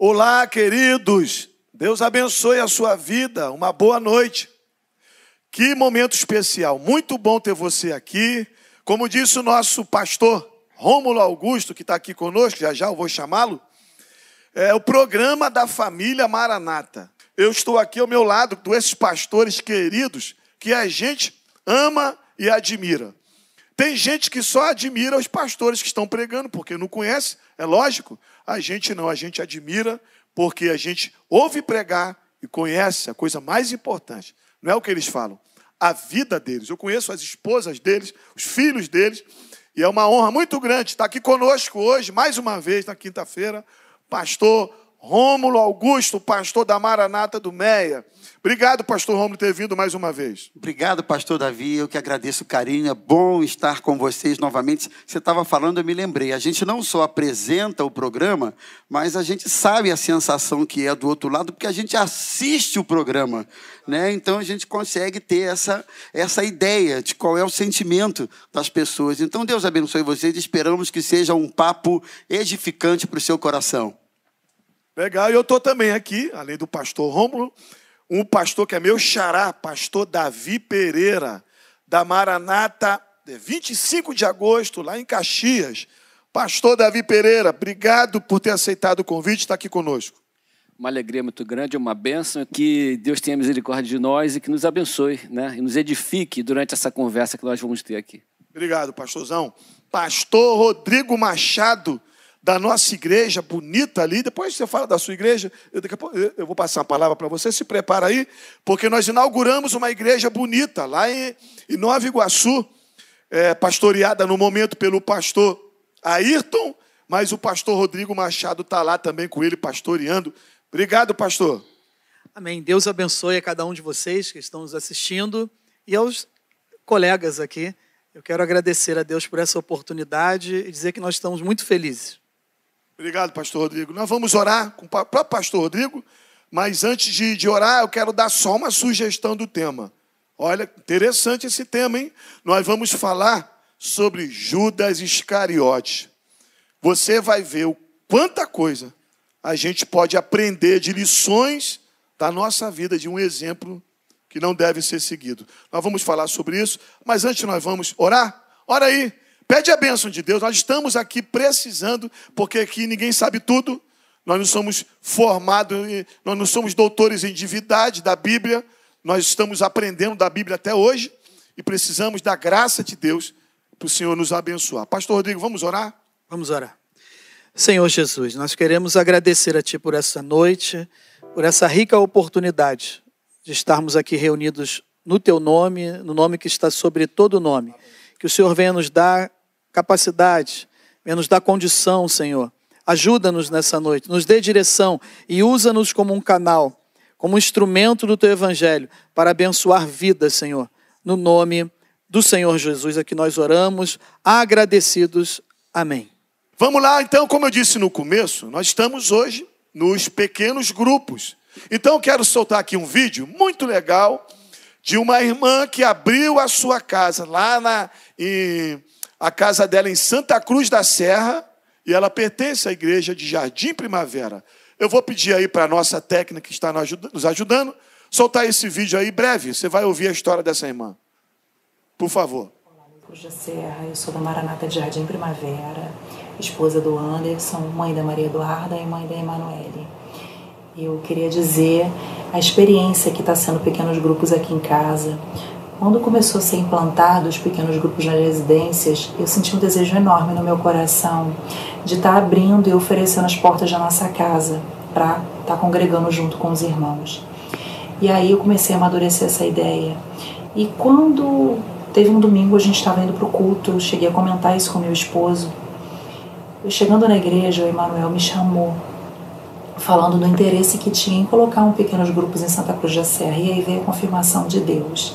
Olá, queridos. Deus abençoe a sua vida. Uma boa noite. Que momento especial. Muito bom ter você aqui. Como disse o nosso pastor Rômulo Augusto, que está aqui conosco, já já eu vou chamá-lo, é o programa da família Maranata. Eu estou aqui ao meu lado com esses pastores queridos que a gente ama e admira. Tem gente que só admira os pastores que estão pregando, porque não conhece, é lógico. A gente não, a gente admira porque a gente ouve pregar e conhece a coisa mais importante. Não é o que eles falam, a vida deles. Eu conheço as esposas deles, os filhos deles, e é uma honra muito grande estar aqui conosco hoje, mais uma vez, na quinta-feira, pastor Rômulo Augusto, pastor da Maranata do Meia. Obrigado, pastor Romulo, ter vindo mais uma vez. Obrigado, pastor Davi. Eu que agradeço o carinho. É bom estar com vocês novamente. Você estava falando, eu me lembrei. A gente não só apresenta o programa, mas a gente sabe a sensação que é do outro lado, porque a gente assiste o programa. Né? Então a gente consegue ter essa, essa ideia de qual é o sentimento das pessoas. Então Deus abençoe vocês. Esperamos que seja um papo edificante para o seu coração. Legal, e eu estou também aqui, além do pastor Rômulo, um pastor que é meu xará, pastor Davi Pereira, da Maranata, 25 de agosto, lá em Caxias. Pastor Davi Pereira, obrigado por ter aceitado o convite e estar aqui conosco. Uma alegria muito grande, uma bênção, que Deus tenha misericórdia de nós e que nos abençoe, né? E nos edifique durante essa conversa que nós vamos ter aqui. Obrigado, pastorzão. Pastor Rodrigo Machado, da nossa igreja bonita ali. Depois você fala da sua igreja, eu, daqui a pouco, eu vou passar a palavra para você. Se prepara aí, porque nós inauguramos uma igreja bonita lá em, em Nova Iguaçu, é, pastoreada no momento pelo pastor Ayrton, mas o pastor Rodrigo Machado está lá também com ele pastoreando. Obrigado, pastor. Amém. Deus abençoe a cada um de vocês que estão nos assistindo e aos colegas aqui. Eu quero agradecer a Deus por essa oportunidade e dizer que nós estamos muito felizes. Obrigado, pastor Rodrigo. Nós vamos orar com o próprio pastor Rodrigo, mas antes de, de orar, eu quero dar só uma sugestão do tema. Olha, interessante esse tema, hein? Nós vamos falar sobre Judas Iscariote. Você vai ver o quanta coisa a gente pode aprender de lições da nossa vida, de um exemplo que não deve ser seguido. Nós vamos falar sobre isso, mas antes nós vamos orar. Ora aí, Pede a bênção de Deus. Nós estamos aqui precisando, porque aqui ninguém sabe tudo. Nós não somos formados, nós não somos doutores em divindade da Bíblia. Nós estamos aprendendo da Bíblia até hoje e precisamos da graça de Deus para o Senhor nos abençoar. Pastor Rodrigo, vamos orar? Vamos orar. Senhor Jesus, nós queremos agradecer a Ti por essa noite, por essa rica oportunidade de estarmos aqui reunidos no Teu nome, no nome que está sobre todo nome. Que o Senhor venha nos dar capacidade, nos dá condição, Senhor. Ajuda-nos nessa noite, nos dê direção e usa-nos como um canal, como um instrumento do teu evangelho para abençoar vidas, Senhor. No nome do Senhor Jesus, a que nós oramos, agradecidos. Amém. Vamos lá, então, como eu disse no começo, nós estamos hoje nos pequenos grupos. Então, quero soltar aqui um vídeo muito legal de uma irmã que abriu a sua casa lá na, a casa dela em Santa Cruz da Serra e ela pertence à igreja de Jardim Primavera. Eu vou pedir aí para a nossa técnica que está nos ajudando soltar esse vídeo aí breve. Você vai ouvir a história dessa irmã. Por favor. Olá, Cruz da Serra. Eu sou da Maranata de Jardim Primavera, esposa do Anderson, mãe da Maria Eduarda e mãe da Emanuele. Eu queria dizer a experiência que está sendo pequenos grupos aqui em casa, quando começou a ser implantado os pequenos grupos nas residências, eu senti um desejo enorme no meu coração de estar tá abrindo e oferecendo as portas da nossa casa para estar tá congregando junto com os irmãos. E aí eu comecei a amadurecer essa ideia. E quando teve um domingo, a gente estava indo para o culto, eu cheguei a comentar isso com meu esposo. Eu chegando na igreja, o Emanuel me chamou, falando do interesse que tinha em colocar um pequenos grupos em Santa Cruz da Serra. E aí veio a confirmação de Deus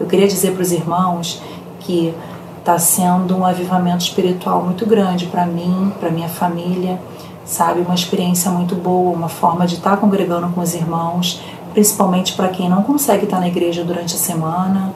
eu queria dizer para os irmãos que está sendo um avivamento espiritual muito grande para mim, para minha família, sabe? Uma experiência muito boa, uma forma de estar tá congregando com os irmãos, principalmente para quem não consegue estar tá na igreja durante a semana,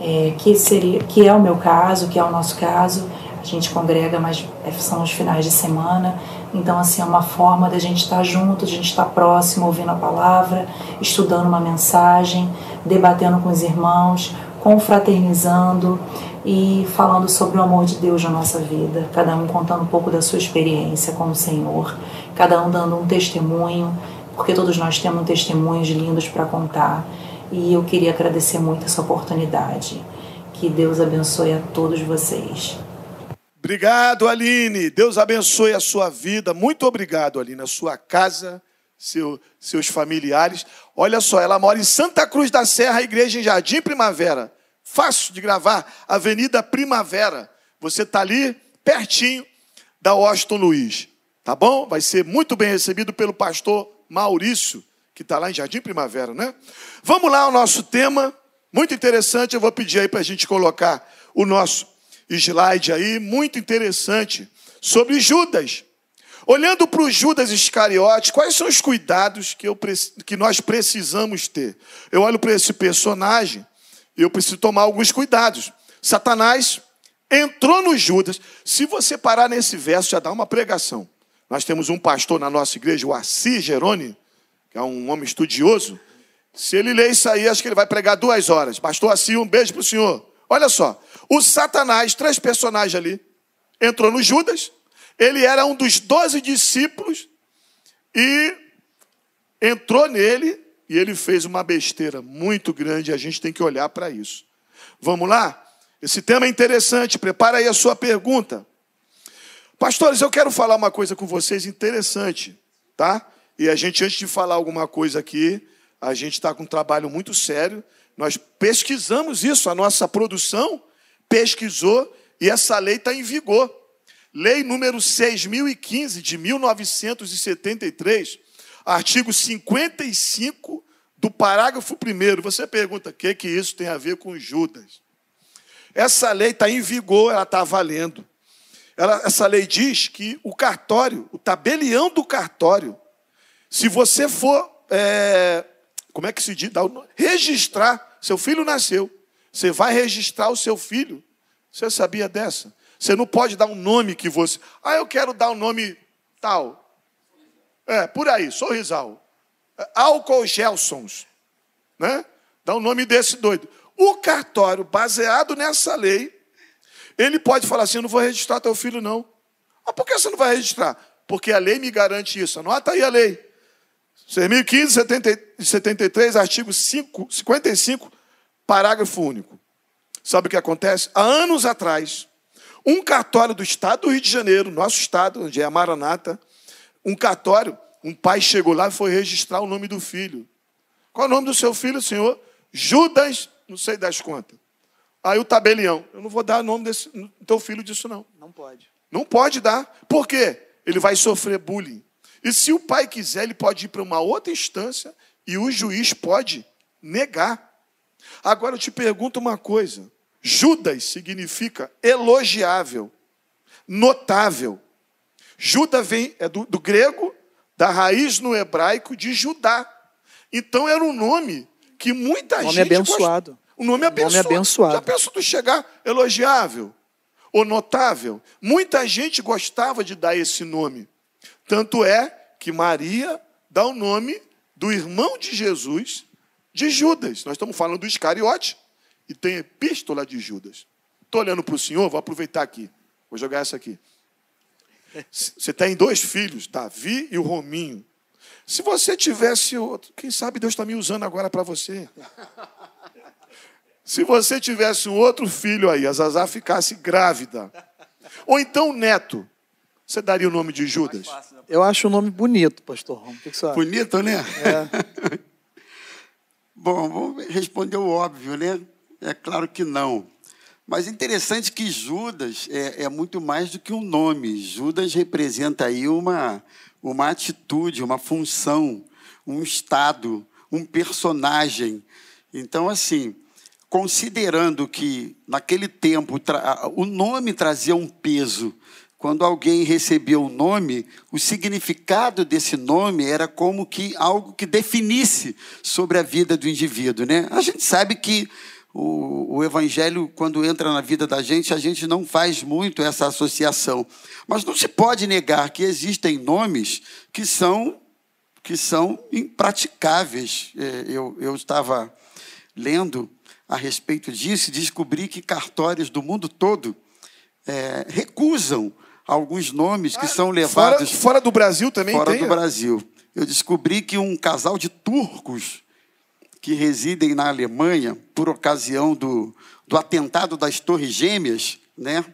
é, que, seria, que é o meu caso, que é o nosso caso. A gente congrega, mas é, são os finais de semana. Então, assim, é uma forma da gente estar junto, de a gente estar próximo, ouvindo a palavra, estudando uma mensagem, debatendo com os irmãos, confraternizando e falando sobre o amor de Deus na nossa vida, cada um contando um pouco da sua experiência com o Senhor, cada um dando um testemunho, porque todos nós temos testemunhos lindos para contar. E eu queria agradecer muito essa oportunidade. Que Deus abençoe a todos vocês. Obrigado, Aline. Deus abençoe a sua vida. Muito obrigado, Aline. A sua casa, seu, seus familiares. Olha só, ela mora em Santa Cruz da Serra, igreja em Jardim Primavera. Fácil de gravar, Avenida Primavera. Você está ali, pertinho da Washington Luiz. Tá bom? Vai ser muito bem recebido pelo pastor Maurício, que está lá em Jardim Primavera, né? Vamos lá ao nosso tema, muito interessante. Eu vou pedir aí para a gente colocar o nosso slide aí, muito interessante, sobre Judas. Olhando para o Judas Iscariote, quais são os cuidados que, eu, que nós precisamos ter? Eu olho para esse personagem e eu preciso tomar alguns cuidados. Satanás entrou no Judas. Se você parar nesse verso, já dá uma pregação. Nós temos um pastor na nossa igreja, o Assis Jerônimo, que é um homem estudioso. Se ele ler isso aí, acho que ele vai pregar duas horas. Pastor Assis, um beijo para o senhor. Olha só, o Satanás, três personagens ali, entrou no Judas, ele era um dos doze discípulos e entrou nele e ele fez uma besteira muito grande a gente tem que olhar para isso. Vamos lá? Esse tema é interessante, prepara aí a sua pergunta. Pastores, eu quero falar uma coisa com vocês interessante, tá? E a gente, antes de falar alguma coisa aqui, a gente está com um trabalho muito sério. Nós pesquisamos isso, a nossa produção pesquisou e essa lei está em vigor. Lei número 6.015 de 1973, artigo 55 do parágrafo 1. Você pergunta, o que, que isso tem a ver com Judas? Essa lei está em vigor, ela está valendo. Ela, essa lei diz que o cartório, o tabelião do cartório, se você for, é, como é que se diz? Registrar, seu filho nasceu, você vai registrar o seu filho. Você sabia dessa? Você não pode dar um nome que você. Ah, eu quero dar um nome tal. É, por aí, sorrisal. É, Álcool Gelsons. Né? Dá um nome desse doido. O cartório, baseado nessa lei, ele pode falar assim: eu não vou registrar teu filho, não. Mas por que você não vai registrar? Porque a lei me garante isso. Anota aí a lei. 6.015, 73, artigo 5, 55, parágrafo único. Sabe o que acontece? Há anos atrás, um cartório do estado do Rio de Janeiro, nosso estado, onde é a Maranata, um cartório, um pai chegou lá e foi registrar o nome do filho. Qual é o nome do seu filho, senhor? Judas, não sei das contas. Aí o tabelião, eu não vou dar o nome desse teu filho disso não. Não pode. Não pode dar. Por quê? Ele vai sofrer bullying. E se o pai quiser, ele pode ir para uma outra instância e o juiz pode negar. Agora eu te pergunto uma coisa: Judas significa elogiável, notável. Judas vem é do, do grego, da raiz no hebraico de Judá. Então era um nome que muita nome gente. abençoado. Gosta. Um nome abençoado. Nome abençoado. Já pensou tu chegar elogiável ou notável? Muita gente gostava de dar esse nome. Tanto é que Maria dá o nome do irmão de Jesus de Judas. Nós estamos falando do Iscariote e tem epístola de Judas. Estou olhando para o senhor, vou aproveitar aqui. Vou jogar essa aqui. Você tem dois filhos, Davi e o Rominho. Se você tivesse outro, quem sabe Deus está me usando agora para você. Se você tivesse um outro filho aí, a Zazá ficasse grávida, ou então neto, você daria o nome de Judas? Né? Eu acho o nome bonito, pastor acha? Bonito, né? É. Bom, vamos responder o óbvio, né? É claro que não. Mas interessante que Judas é, é, muito mais do que um nome. Judas representa aí uma, uma atitude, uma função, um estado, um personagem. Então, assim, considerando que naquele tempo o nome trazia um peso. Quando alguém recebia o nome, o significado desse nome era como que algo que definisse sobre a vida do indivíduo, né? A gente sabe que o, o evangelho, quando entra na vida da gente, a gente não faz muito essa associação. Mas não se pode negar que existem nomes que são, que são impraticáveis. É, eu, eu estava lendo a respeito disso e descobri que cartórios do mundo todo é, recusam alguns nomes que ah, são levados. Fora, fora, do Brasil também fora tem? Fora do Brasil. Eu descobri que um casal de turcos que residem na Alemanha, por ocasião do, do atentado das Torres Gêmeas, né?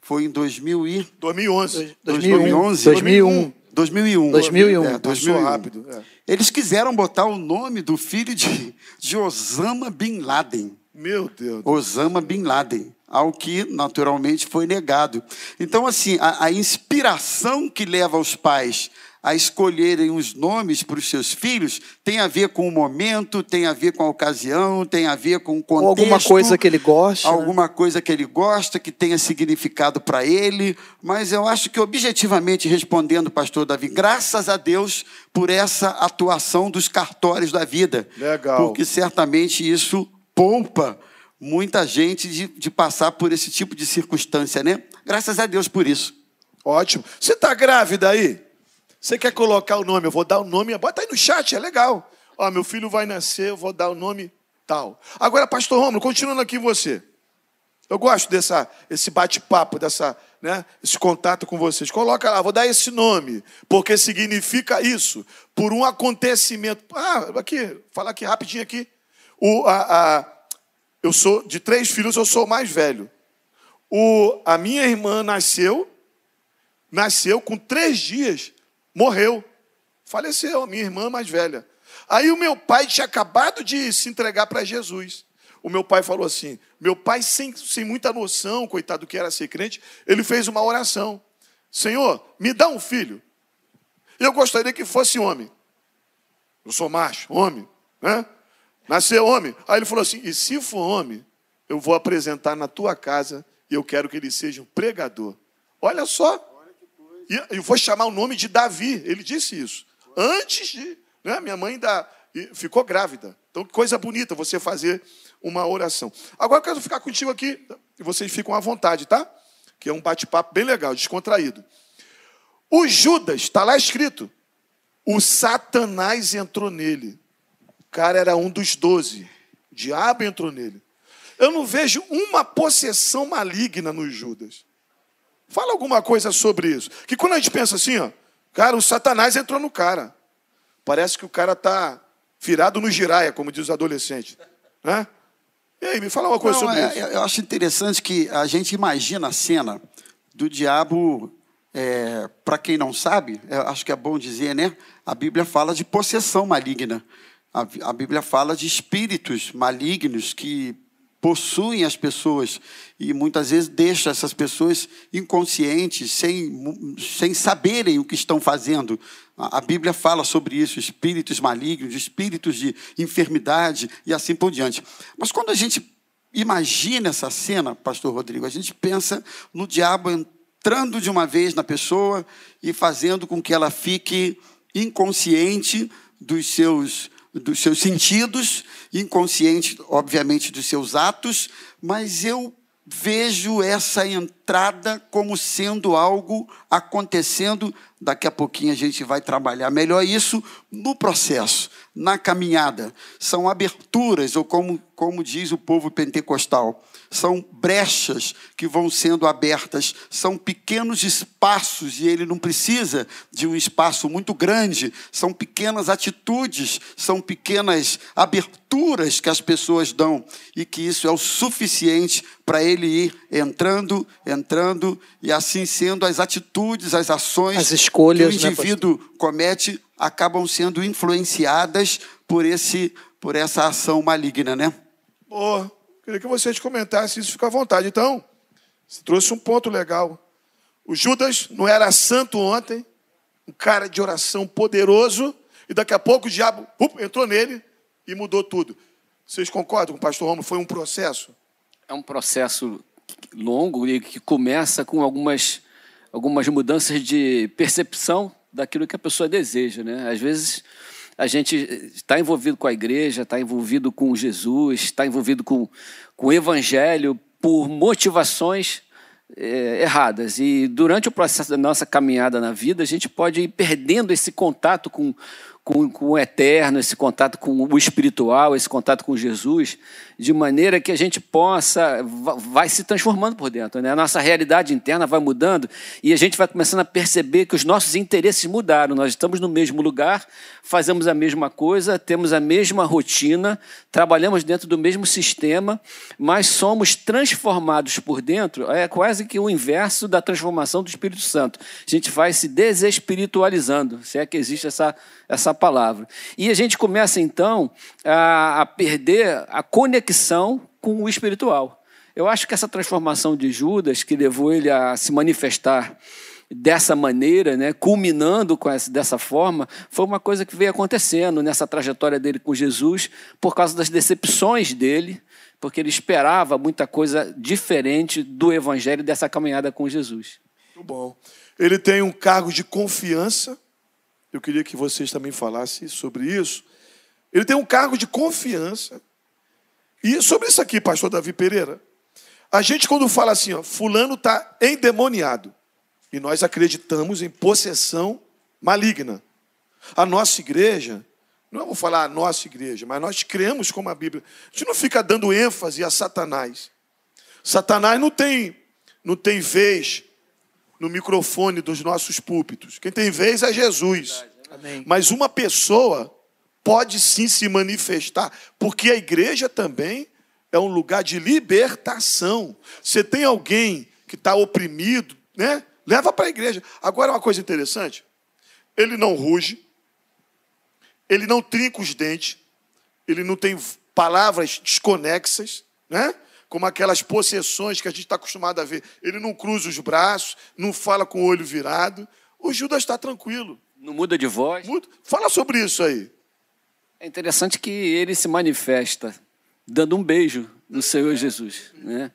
Foi em 2000 e... 2011. 2011. 2001. 2001. 2001. É, 2001. rápido. É. Eles quiseram botar o nome do filho de, de Osama Bin Laden. Meu Deus. Osama Bin Laden. Ao que, naturalmente, foi negado. Então, assim, a, a inspiração que leva os pais a escolherem os nomes para os seus filhos tem a ver com o momento, tem a ver com a ocasião, tem a ver com o contexto. Ou alguma coisa que ele gosta. Alguma né? coisa que ele gosta, que tenha significado para ele. Mas eu acho que, objetivamente respondendo, pastor Davi, graças a Deus por essa atuação dos cartórios da vida. Legal. Porque certamente isso poupa muita gente de, de passar por esse tipo de circunstância, né? Graças a Deus por isso. Ótimo. Você está grávida aí? Você quer colocar o nome? Eu vou dar o nome. Bota aí no chat, é legal. Ó, meu filho vai nascer, eu vou dar o nome tal. Agora, pastor Romulo, continuando aqui você. Eu gosto dessa esse bate-papo, dessa, né, esse contato com vocês. Coloca lá, vou dar esse nome, porque significa isso, por um acontecimento. Ah, aqui, fala aqui rapidinho aqui. O, a, a, eu sou de três filhos, eu sou o mais velho. O, a minha irmã nasceu, nasceu com três dias morreu, faleceu, minha irmã mais velha. Aí o meu pai tinha acabado de se entregar para Jesus. O meu pai falou assim: meu pai, sem, sem muita noção, coitado do que era ser crente, ele fez uma oração: Senhor, me dá um filho. Eu gostaria que fosse homem. Eu sou macho, homem, né? Nasceu homem. Aí ele falou assim: e se for homem, eu vou apresentar na tua casa e eu quero que ele seja um pregador. Olha só, e vou chamar o nome de Davi. Ele disse isso. Antes de. Né, minha mãe da, ficou grávida. Então, coisa bonita você fazer uma oração. Agora eu quero ficar contigo aqui, e vocês ficam à vontade, tá? Que é um bate-papo bem legal, descontraído. O Judas, está lá escrito. O Satanás entrou nele. O cara era um dos doze. O diabo entrou nele. Eu não vejo uma possessão maligna no Judas. Fala alguma coisa sobre isso. Que quando a gente pensa assim, ó, cara, o Satanás entrou no cara. Parece que o cara está virado no giraia, como diz os adolescentes. Né? E aí, me fala uma coisa Não, sobre é, isso. Eu acho interessante que a gente imagina a cena do diabo, é, para quem não sabe, acho que é bom dizer, né? A Bíblia fala de possessão maligna. A, a Bíblia fala de espíritos malignos que possuem as pessoas e muitas vezes deixa essas pessoas inconscientes, sem, sem saberem o que estão fazendo. A Bíblia fala sobre isso, espíritos malignos, espíritos de enfermidade e assim por diante. Mas quando a gente imagina essa cena, pastor Rodrigo, a gente pensa no diabo entrando de uma vez na pessoa e fazendo com que ela fique inconsciente dos seus dos seus sentidos, inconsciente, obviamente, dos seus atos, mas eu vejo essa entrada como sendo algo acontecendo. Daqui a pouquinho a gente vai trabalhar melhor isso no processo, na caminhada. São aberturas, ou como, como diz o povo pentecostal, são brechas que vão sendo abertas, são pequenos espaços, e ele não precisa de um espaço muito grande, são pequenas atitudes, são pequenas aberturas que as pessoas dão, e que isso é o suficiente para ele ir entrando, entrando, e assim sendo, as atitudes, as ações as escolhas, que o né, indivíduo né, comete acabam sendo influenciadas por, esse, por essa ação maligna, né? Boa. Queria que vocês comentassem isso, fica à vontade. Então, você trouxe um ponto legal. O Judas não era santo ontem, um cara de oração poderoso, e daqui a pouco o diabo up, entrou nele e mudou tudo. Vocês concordam com o pastor Romulo? Foi um processo? É um processo longo e que começa com algumas, algumas mudanças de percepção daquilo que a pessoa deseja. Né? Às vezes a gente está envolvido com a igreja, está envolvido com Jesus, está envolvido com, com o evangelho por motivações é, erradas. E durante o processo da nossa caminhada na vida, a gente pode ir perdendo esse contato com, com, com o eterno, esse contato com o espiritual, esse contato com Jesus, de maneira que a gente possa, vai se transformando por dentro. Né? A nossa realidade interna vai mudando e a gente vai começando a perceber que os nossos interesses mudaram. Nós estamos no mesmo lugar, fazemos a mesma coisa, temos a mesma rotina, trabalhamos dentro do mesmo sistema, mas somos transformados por dentro. É quase que o inverso da transformação do Espírito Santo. A gente vai se desespiritualizando, se é que existe essa, essa palavra. E a gente começa então a, a perder a conexão com o espiritual. Eu acho que essa transformação de Judas, que levou ele a se manifestar dessa maneira, né, culminando com essa, dessa forma, foi uma coisa que veio acontecendo nessa trajetória dele com Jesus, por causa das decepções dele, porque ele esperava muita coisa diferente do evangelho dessa caminhada com Jesus. Muito bom. Ele tem um cargo de confiança. Eu queria que vocês também falassem sobre isso. Ele tem um cargo de confiança e sobre isso aqui, pastor Davi Pereira, a gente quando fala assim, ó, fulano está endemoniado, e nós acreditamos em possessão maligna. A nossa igreja, não vou falar a nossa igreja, mas nós cremos como a Bíblia. A gente não fica dando ênfase a Satanás. Satanás não tem, não tem vez no microfone dos nossos púlpitos. Quem tem vez é Jesus. Amém. Mas uma pessoa pode sim se manifestar, porque a igreja também é um lugar de libertação. Você tem alguém que está oprimido, né? Leva para a igreja. Agora, uma coisa interessante: ele não ruge, ele não trinca os dentes, ele não tem palavras desconexas, né? Como aquelas possessões que a gente está acostumado a ver. Ele não cruza os braços, não fala com o olho virado. O Judas está tranquilo. Não muda de voz. Fala sobre isso aí. É interessante que ele se manifesta dando um beijo no Senhor Jesus, né?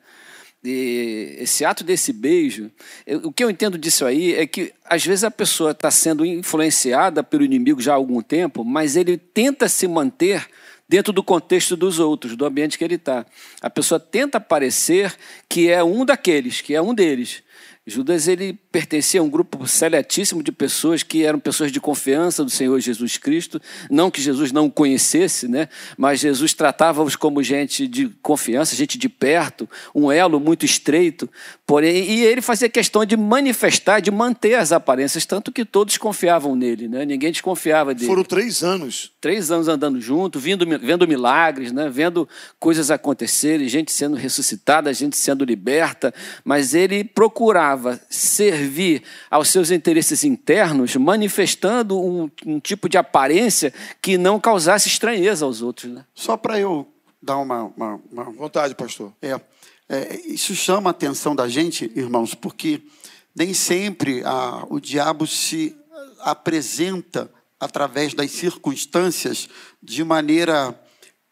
E esse ato desse beijo, eu, o que eu entendo disso aí é que às vezes a pessoa está sendo influenciada pelo inimigo já há algum tempo, mas ele tenta se manter dentro do contexto dos outros, do ambiente que ele está. A pessoa tenta parecer que é um daqueles, que é um deles. Judas ele pertencia a um grupo seletíssimo de pessoas que eram pessoas de confiança do Senhor Jesus Cristo, não que Jesus não o conhecesse, né? mas Jesus tratava-os como gente de confiança, gente de perto, um elo muito estreito, porém, e ele fazia questão de manifestar, de manter as aparências, tanto que todos confiavam nele, né? ninguém desconfiava dele. Foram três anos. Três anos andando junto, vindo, vendo milagres, né? vendo coisas acontecerem, gente sendo ressuscitada, gente sendo liberta, mas ele procurava buscava servir aos seus interesses internos, manifestando um, um tipo de aparência que não causasse estranheza aos outros. Né? Só para eu dar uma, uma, uma, Vontade, pastor. É, é, isso chama a atenção da gente, irmãos, porque nem sempre a, o diabo se apresenta através das circunstâncias de maneira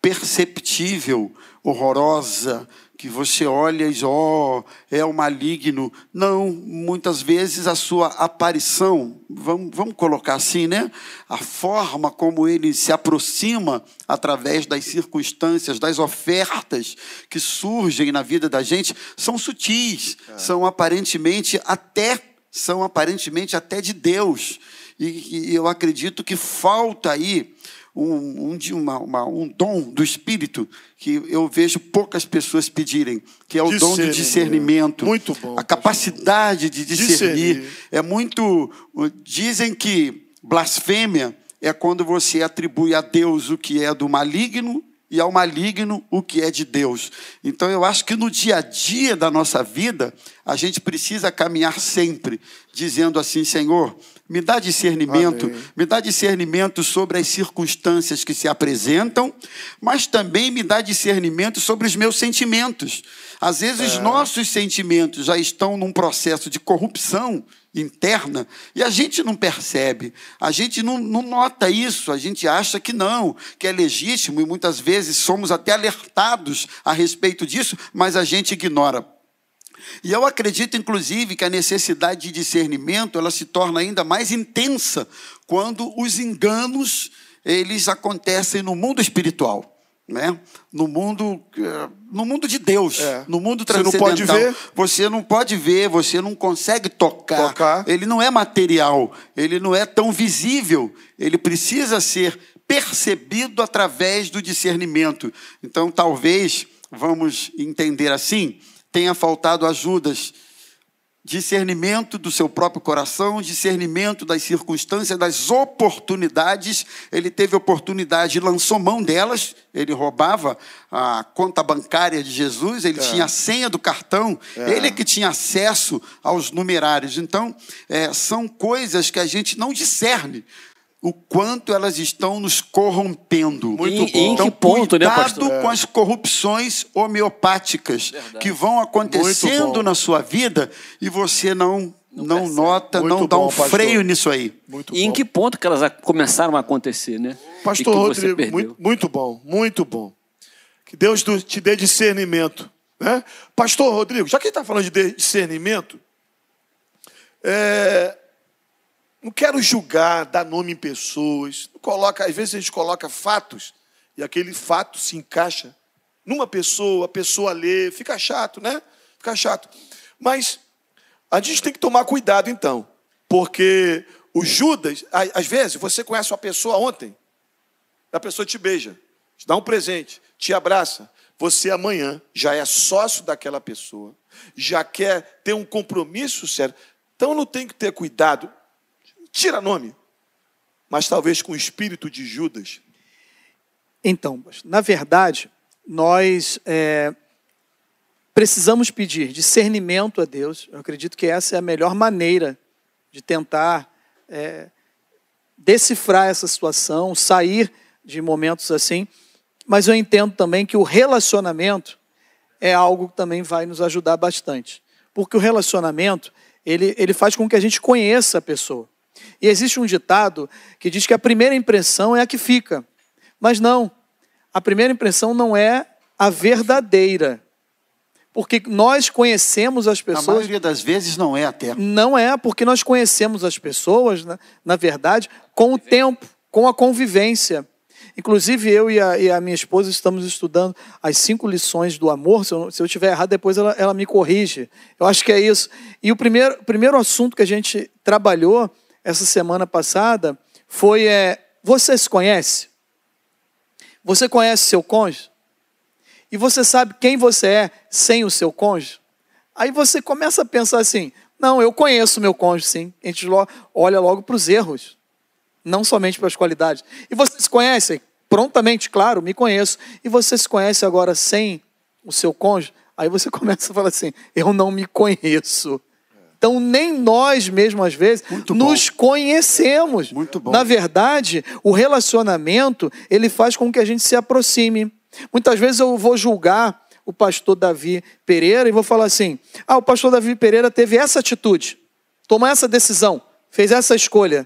perceptível, horrorosa, que você olha e diz, ó, oh, é o maligno. Não, muitas vezes a sua aparição, vamos, vamos colocar assim, né? A forma como ele se aproxima através das circunstâncias, das ofertas que surgem na vida da gente, são sutis, é. são aparentemente até, são aparentemente até de Deus. E, e eu acredito que falta aí um, um, uma, uma, um dom do Espírito que eu vejo poucas pessoas pedirem, que é o dom de discernimento. Muito bom. A capacidade de discernir. discernir. É muito. Dizem que blasfêmia é quando você atribui a Deus o que é do maligno e ao maligno o que é de Deus. Então eu acho que no dia a dia da nossa vida, a gente precisa caminhar sempre dizendo assim, Senhor, me dá discernimento, Amém. me dá discernimento sobre as circunstâncias que se apresentam, mas também me dá discernimento sobre os meus sentimentos. Às vezes é. os nossos sentimentos já estão num processo de corrupção interna e a gente não percebe, a gente não, não nota isso, a gente acha que não, que é legítimo e muitas vezes somos até alertados a respeito disso, mas a gente ignora. E eu acredito, inclusive, que a necessidade de discernimento ela se torna ainda mais intensa quando os enganos eles acontecem no mundo espiritual. Né? No mundo, eh, no mundo de Deus, é. no mundo transcendental. Você não pode ver, você não pode ver, você não consegue tocar. tocar. Ele não é material, ele não é tão visível. Ele precisa ser percebido através do discernimento. Então, talvez, vamos entender assim, tenha faltado ajudas discernimento do seu próprio coração, discernimento das circunstâncias, das oportunidades. Ele teve oportunidade, lançou mão delas. Ele roubava a conta bancária de Jesus, ele é. tinha a senha do cartão, é. ele que tinha acesso aos numerários. Então, é, são coisas que a gente não discerne o quanto elas estão nos corrompendo. Muito bom. Em então, que ponto, né, cuidado né, com as corrupções homeopáticas Verdade. que vão acontecendo na sua vida e você não não, não nota, Muito não dá um pastor. freio nisso aí. Muito e bom. em que ponto que elas começaram a acontecer, né? Pastor Rodrigo, muito, muito, bom, muito bom. Que Deus te dê discernimento. Né? Pastor Rodrigo, já que ele está falando de discernimento, é, não quero julgar, dar nome em pessoas. Coloca, às vezes a gente coloca fatos e aquele fato se encaixa numa pessoa, a pessoa lê, fica chato, né? Fica chato. Mas a gente tem que tomar cuidado então, porque o Judas, às vezes você conhece uma pessoa ontem, a pessoa te beija, te dá um presente, te abraça. Você amanhã já é sócio daquela pessoa, já quer ter um compromisso sério. Então não tem que ter cuidado tira nome, mas talvez com o espírito de Judas. Então, na verdade, nós é, precisamos pedir discernimento a Deus. Eu acredito que essa é a melhor maneira de tentar é, decifrar essa situação, sair de momentos assim. Mas eu entendo também que o relacionamento é algo que também vai nos ajudar bastante. Porque o relacionamento, ele, ele faz com que a gente conheça a pessoa. E existe um ditado que diz que a primeira impressão é a que fica. Mas não, a primeira impressão não é a verdadeira. Porque nós conhecemos as pessoas. A maioria das vezes não é até. Não é, porque nós conhecemos as pessoas, na, na verdade, com o tempo, com a convivência. Inclusive, eu e a, e a, minha esposa estamos estudando as cinco lições do amor. Se eu, se eu tiver errado, depois ela, ela me corrige. Eu acho que é isso. E o primeiro, primeiro assunto que a gente trabalhou essa semana passada foi: é, você se conhece? Você conhece seu cônjuge? E você sabe quem você é sem o seu cônjuge? Aí você começa a pensar assim: não, eu conheço meu cônjuge, sim. A gente olha logo para os erros, não somente para as qualidades. E você se conhece? Prontamente, claro, me conheço. E você se conhece agora sem o seu cônjuge? Aí você começa a falar assim: eu não me conheço. Então, nem nós mesmo, às vezes, Muito nos bom. conhecemos. Muito bom. Na verdade, o relacionamento, ele faz com que a gente se aproxime. Muitas vezes eu vou julgar o pastor Davi Pereira e vou falar assim: ah, o pastor Davi Pereira teve essa atitude, tomou essa decisão, fez essa escolha.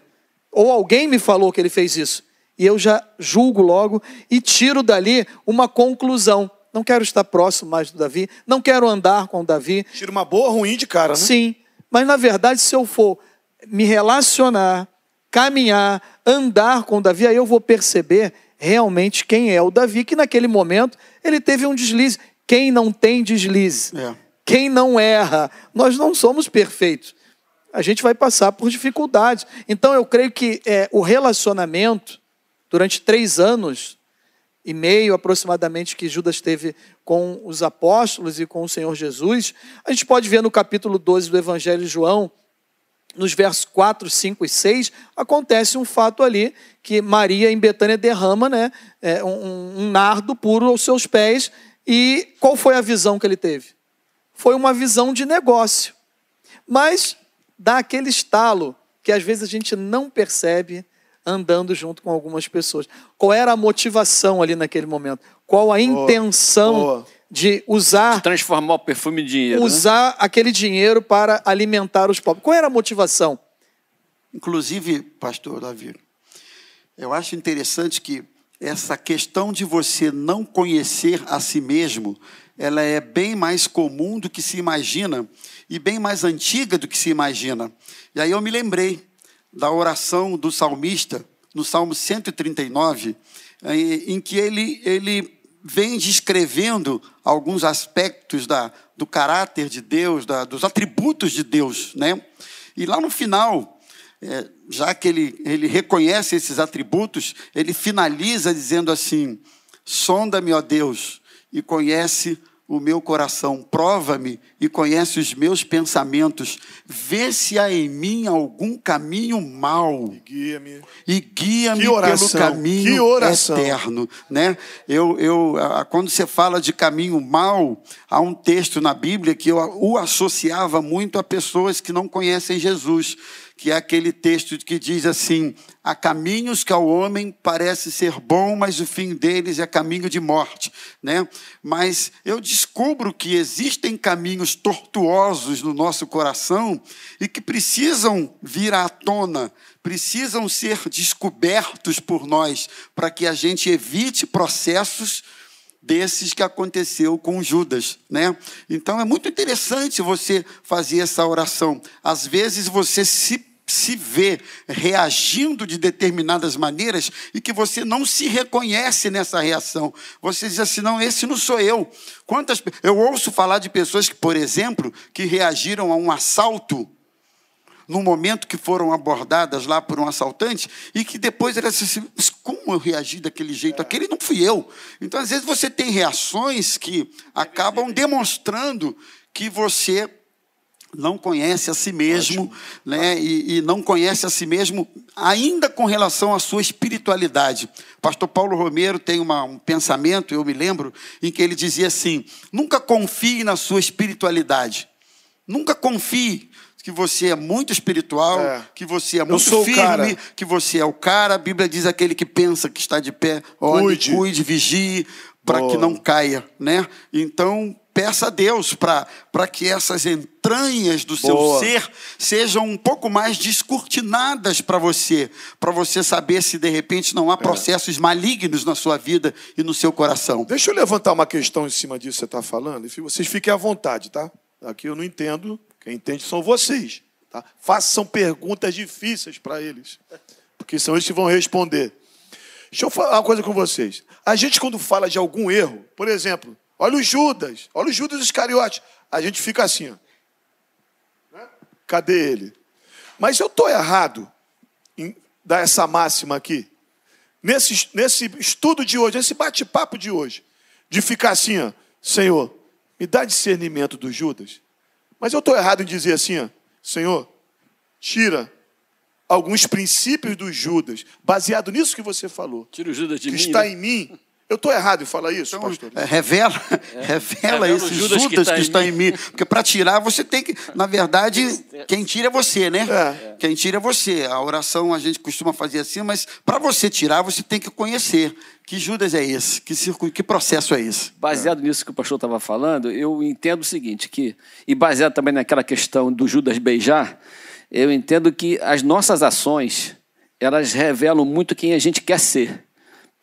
Ou alguém me falou que ele fez isso. E eu já julgo logo e tiro dali uma conclusão. Não quero estar próximo mais do Davi, não quero andar com o Davi. Tira uma boa ruim de cara, né? Sim. Mas, na verdade, se eu for me relacionar, caminhar, andar com Davi, aí eu vou perceber realmente quem é o Davi, que naquele momento ele teve um deslize. Quem não tem deslize? É. Quem não erra? Nós não somos perfeitos. A gente vai passar por dificuldades. Então eu creio que é, o relacionamento, durante três anos e meio aproximadamente, que Judas teve com os apóstolos e com o Senhor Jesus. A gente pode ver no capítulo 12 do Evangelho de João, nos versos 4, 5 e 6, acontece um fato ali que Maria em Betânia derrama né, é, um, um nardo puro aos seus pés. E qual foi a visão que ele teve? Foi uma visão de negócio. Mas dá aquele estalo que às vezes a gente não percebe andando junto com algumas pessoas. Qual era a motivação ali naquele momento? Qual a intenção Boa. de usar. De transformar o perfume em dinheiro. Né? Usar né? aquele dinheiro para alimentar os pobres. Qual era a motivação? Inclusive, pastor Davi, eu acho interessante que essa questão de você não conhecer a si mesmo, ela é bem mais comum do que se imagina e bem mais antiga do que se imagina. E aí eu me lembrei da oração do salmista no Salmo 139, em que ele, ele vem descrevendo alguns aspectos da, do caráter de Deus, da, dos atributos de Deus. Né? E lá no final, é, já que ele, ele reconhece esses atributos, ele finaliza dizendo assim: Sonda-me, ó Deus, e conhece o meu coração, prova-me e conhece os meus pensamentos, vê se há em mim algum caminho mau E guia-me. e guia-me pelo caminho eterno, né? Eu, eu, quando você fala de caminho mau, há um texto na Bíblia que eu o associava muito a pessoas que não conhecem Jesus, que é aquele texto que diz assim: há caminhos que ao homem parece ser bom, mas o fim deles é caminho de morte, né? Mas eu descubro que existem caminhos tortuosos no nosso coração e que precisam vir à tona, precisam ser descobertos por nós, para que a gente evite processos desses que aconteceu com Judas, né? Então é muito interessante você fazer essa oração. Às vezes você se se vê reagindo de determinadas maneiras e que você não se reconhece nessa reação. Você diz assim: "Não, esse não sou eu". Quantas eu ouço falar de pessoas que, por exemplo, que reagiram a um assalto no momento que foram abordadas lá por um assaltante e que depois elas assim, "Mas como eu reagi daquele jeito? Aquele não fui eu. Então, às vezes, você tem reações que acabam demonstrando que você não conhece a si mesmo, né? E, e não conhece a si mesmo ainda com relação à sua espiritualidade. Pastor Paulo Romero tem uma, um pensamento, eu me lembro, em que ele dizia assim: nunca confie na sua espiritualidade. Nunca confie que você é muito espiritual, É. que você é muito firme, que você é o cara. A Bíblia diz aquele que pensa que está de pé, olhe, Cuide. cuide, vigie, para que não caia, né? Então, peça a Deus para que essas entranhas do seu Boa. ser sejam um pouco mais descortinadas para você, para você saber se de repente não É. há processos malignos na sua vida e no seu coração. Deixa eu levantar uma questão em cima disso que você está falando. e Vocês fiquem à vontade, tá? Aqui eu não entendo. Quem entende são vocês. Tá? Façam perguntas difíceis para eles. Porque são eles que vão responder. Deixa eu falar uma coisa com vocês. A gente, quando fala de algum erro, por exemplo, olha o Judas, olha o Judas Iscariote, a gente fica assim, ó. Né? Cadê ele? Mas eu estou errado em dar essa máxima aqui? Nesse, nesse estudo de hoje, nesse bate-papo de hoje, de ficar assim, ó, Senhor, me dá discernimento do Judas. Mas eu estou errado em dizer assim, ó, Senhor, tira alguns princípios do Judas, baseado nisso que você falou, Tira o Judas de que mim. está né? em mim. Eu estou errado em falar isso, Então, pastor? é, revela, revela Revela esse o Judas, Judas que, que está tá em mim. Porque para tirar, você tem que. Na verdade, quem tira é você, né? É. Quem tira é você. A oração a gente costuma fazer assim, mas para você tirar, você tem que conhecer. Que Judas é esse? Que, circuito, que processo é esse? Baseado nisso que o pastor estava falando, eu entendo o seguinte, que, e baseado também naquela questão do Judas beijar, eu entendo que as nossas ações, elas revelam muito quem a gente quer ser.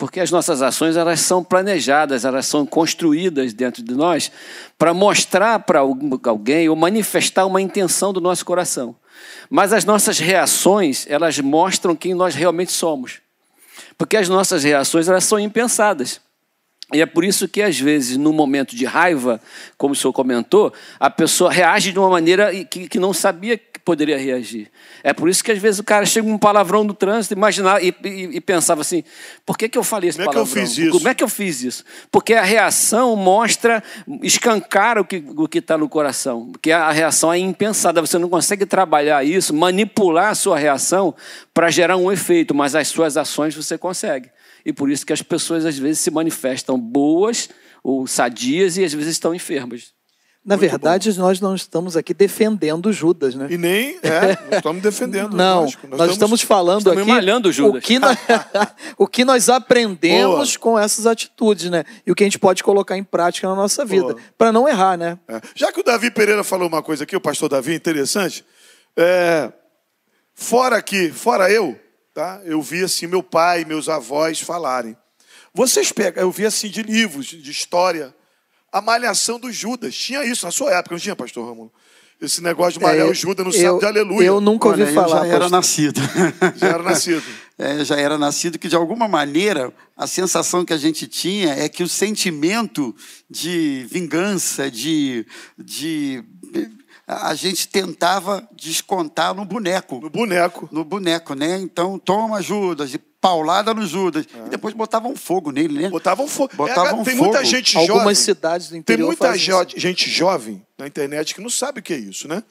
Porque as nossas ações, elas são planejadas, elas são construídas dentro de nós para mostrar para alguém ou manifestar uma intenção do nosso coração. Mas as nossas reações, elas mostram quem nós realmente somos. Porque as nossas reações, elas são impensadas. E é por isso que, às vezes, no momento de raiva, como o senhor comentou, a pessoa reage de uma maneira que, que não sabia que poderia reagir. É por isso que, às vezes, o cara chega um palavrão no trânsito e, e, e pensava assim: por que, que eu falei esse Como é que eu palavrão? fiz isso? Como é que eu fiz isso? Porque a reação mostra, escancara o que o está no coração. Porque a reação é impensada. Você não consegue trabalhar isso, manipular a sua reação para gerar um efeito, mas as suas ações você consegue. E por isso que as pessoas às vezes se manifestam boas ou sadias e às vezes estão enfermas. Na verdade, nós não estamos aqui defendendo Judas, né? E nem, é, não estamos defendendo. Não, lógico. nós, estamos falando estamos aqui malhando o Judas. O, que nós, o que nós aprendemos com essas atitudes, né? E o que a gente pode colocar em prática na nossa vida, Boa. para não errar, né? É. Já que o Davi Pereira falou uma coisa aqui, o pastor Davi, interessante. é, fora aqui, fora eu, tá? Eu vi assim meu pai e meus avós falarem. Vocês pegam, eu vi assim de livros, de história, a malhação do Judas. Tinha isso na sua época, não tinha, pastor Romulo? Esse negócio de malhar É, o Judas no eu- sábado de aleluia. eu nunca ouvi Olha, eu falar. já era pastor. nascido. Já era nascido. é, já era nascido, que de alguma maneira a sensação que a gente tinha é que o sentimento de vingança, de, de a gente tentava descontar no boneco. No boneco. No boneco, né? Então, toma Judas, e paulada no Judas. É. E depois botavam fogo nele, né? Botavam fogo. Botavam é, tem fogo. muita gente Algumas jovem. cidades do interior Tem muita jo isso. gente jovem na internet que não sabe o que é isso, né?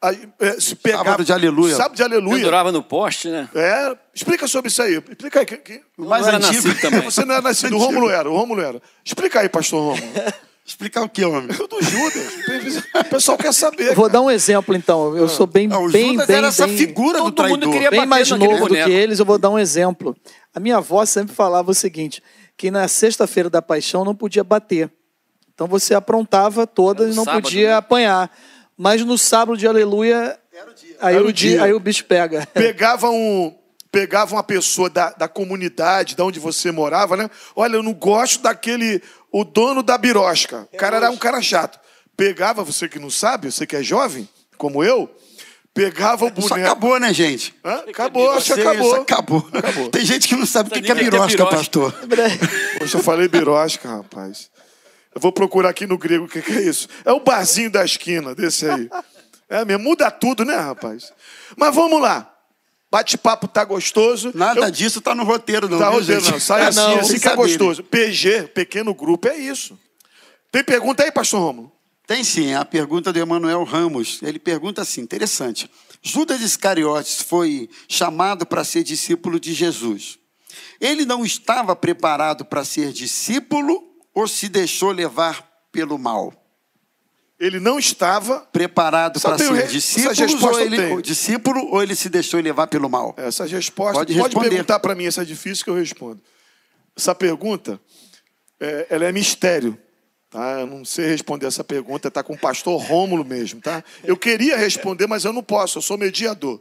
Aí, é, se pegava, Sábado de aleluia. Sábado de aleluia. Pendurava no poste, né? É, explica sobre isso aí. Explica aí. Que, que... Mais Não era antigo. nascido também. Você não era nascido, o. Rômulo era, o Rômulo era. Explica aí, pastor Rômulo. Explicar o que, homem? Eu do Judas. O pessoal quer saber. Eu vou cara. dar um exemplo, então. Eu sou bem, Ah, o bem, Judas bem, era essa bem, figura do Todo mundo traidor. queria bem bater mais novo do boneco. que eles. Eu vou dar um exemplo. A minha avó sempre falava o seguinte, que na sexta-feira da paixão não podia bater. Então você aprontava toda Era e não sábado, podia né? apanhar. Mas no sábado de aleluia, aí, Era o o dia, dia. aí o bicho pega. Pegava um. Pegava uma pessoa da, da comunidade, da onde você morava, né? Olha, eu não gosto daquele. O dono da birosca. O cara era um cara chato. Pegava, você que não sabe, você que é jovem, como eu, pegava o Isso boneco. acabou, né, gente? Hã? Acabou, acho que acabou. Isso acabou. Acabou. Tem gente que não sabe o que, que é que é birosca, birosca. pastor. Poxa, eu falei birosca, rapaz. Eu vou procurar aqui no grego o que, que é isso. É o barzinho da esquina, desse aí. É mesmo, muda tudo, né, rapaz? Mas vamos lá. Bate-papo tá gostoso. Nada Eu- disso tá no roteiro, não. Tá viu, roteiro, gente? não. Sai É, assim, não, assim que é gostoso. PG, pequeno grupo, é isso. Tem pergunta aí, pastor Romulo? Tem sim, a pergunta do Emanuel Ramos. Ele pergunta assim, interessante. Judas Iscariotes foi chamado para ser discípulo de Jesus. Ele não estava preparado para ser discípulo ou se deixou levar pelo mal? Ele não estava. Preparado para ser discípulo essa resposta ou, ele, discípulo ou ele se deixou levar pelo mal? Essas respostas. Pode Pode, responder. perguntar para mim, essa é difícil que eu respondo. Essa pergunta, é, ela é mistério. Tá? Eu não sei responder essa pergunta, tá com o pastor Rômulo mesmo, tá? Eu queria responder, mas eu não posso, eu sou mediador.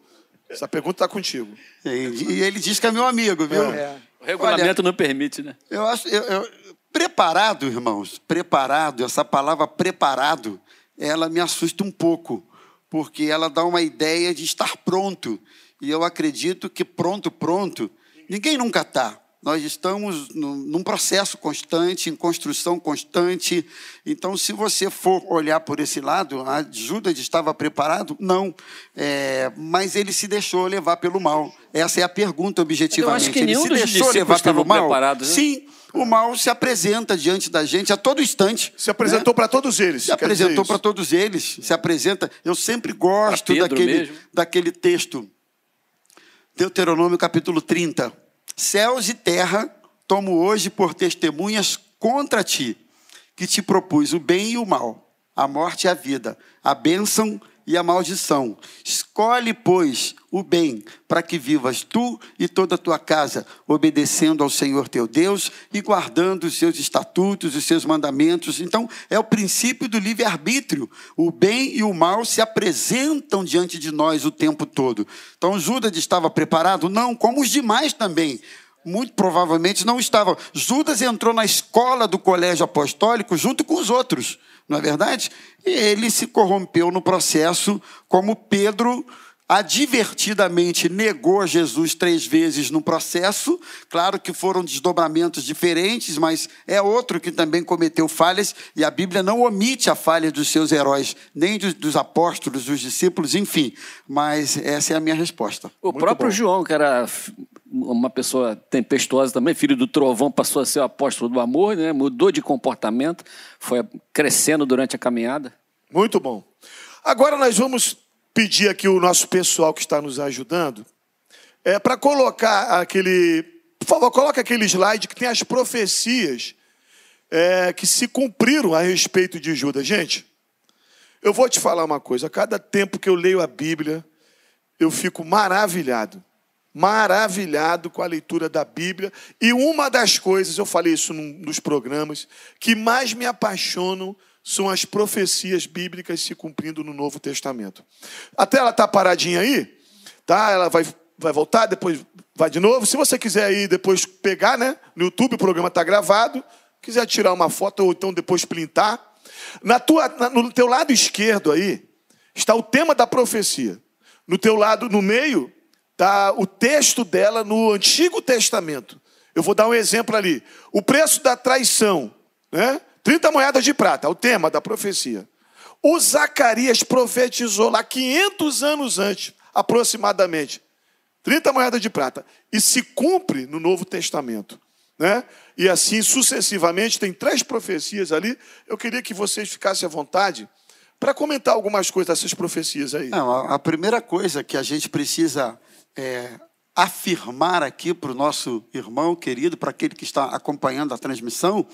Essa pergunta está contigo. E e ele diz que é meu amigo, viu? É. O regulamento não permite, né? Eu acho. eu- eu- preparado, irmãos, preparado, essa palavra preparado, ela me assusta um pouco, porque ela dá uma ideia de estar pronto. E eu acredito que pronto, pronto, ninguém nunca está. Nós estamos num processo constante, em construção constante. Então, se você for olhar por esse lado, a Judas estava preparado? Não. É, mas ele se deixou levar pelo mal. Essa é a pergunta objetivamente. que ele se deixou levar pelo mal? né? Sim. O mal se apresenta diante da gente a todo instante. Se apresentou né? para todos eles. Se apresentou para todos eles. Se apresenta. Eu sempre gosto daquele, mesmo. daquele texto. Deuteronômio capítulo 30. Céus e terra tomo hoje por testemunhas contra ti, que te propus o bem e o mal, a morte e a vida, a bênção e a maldição. Escolhe, pois, o bem, para que vivas tu e toda a tua casa, obedecendo ao Senhor teu Deus e guardando os seus estatutos, os seus mandamentos. Então, é o princípio do livre-arbítrio. O bem e o mal se apresentam diante de nós o tempo todo. Então, Judas estava preparado? Não, como os demais também muito provavelmente não estava. Judas entrou na escola do colégio apostólico junto com os outros, não é verdade? E ele se corrompeu no processo, como Pedro advertidamente negou Jesus três vezes no processo. Claro que foram desdobramentos diferentes, mas é outro que também cometeu falhas, e a Bíblia não omite a falha dos seus heróis, nem dos, dos apóstolos, dos discípulos, enfim. Mas essa é a minha resposta. O próprio João, que era uma pessoa tempestuosa também, filho do trovão, passou a ser o apóstolo do amor, né? mudou de comportamento, foi crescendo durante a caminhada. Muito bom. Agora nós vamos pedir aqui o nosso pessoal que está nos ajudando é, para colocar aquele. Por favor, coloca aquele slide que tem as profecias é, que se cumpriram a respeito de Judas. Gente, eu vou te falar uma coisa: a cada tempo que eu leio a Bíblia, eu fico maravilhado. Maravilhado com a leitura da Bíblia. E uma das coisas, eu falei isso num dos programas, que mais me apaixonam são as profecias bíblicas se cumprindo no Novo Testamento. A tela está paradinha aí, tá? Ela vai, vai voltar, depois vai de novo. Se você quiser aí depois pegar, né? No YouTube o programa está gravado. Quiser tirar uma foto ou então depois printar. Na tua, no teu lado esquerdo aí está o tema da profecia. No teu lado, no meio, tá o texto dela no Antigo Testamento. Eu vou dar um exemplo ali. O preço da traição, né? 30 moedas de prata, é o tema da profecia. O Zacarias profetizou lá 500 anos antes, aproximadamente. 30 moedas de prata. E se cumpre no Novo Testamento. Né? E assim sucessivamente, tem três profecias ali. Eu queria que vocês ficassem à vontade para comentar algumas coisas dessas profecias aí. Não, a primeira coisa que a gente precisa é, afirmar aqui para o nosso irmão querido, para aquele que está acompanhando a transmissão,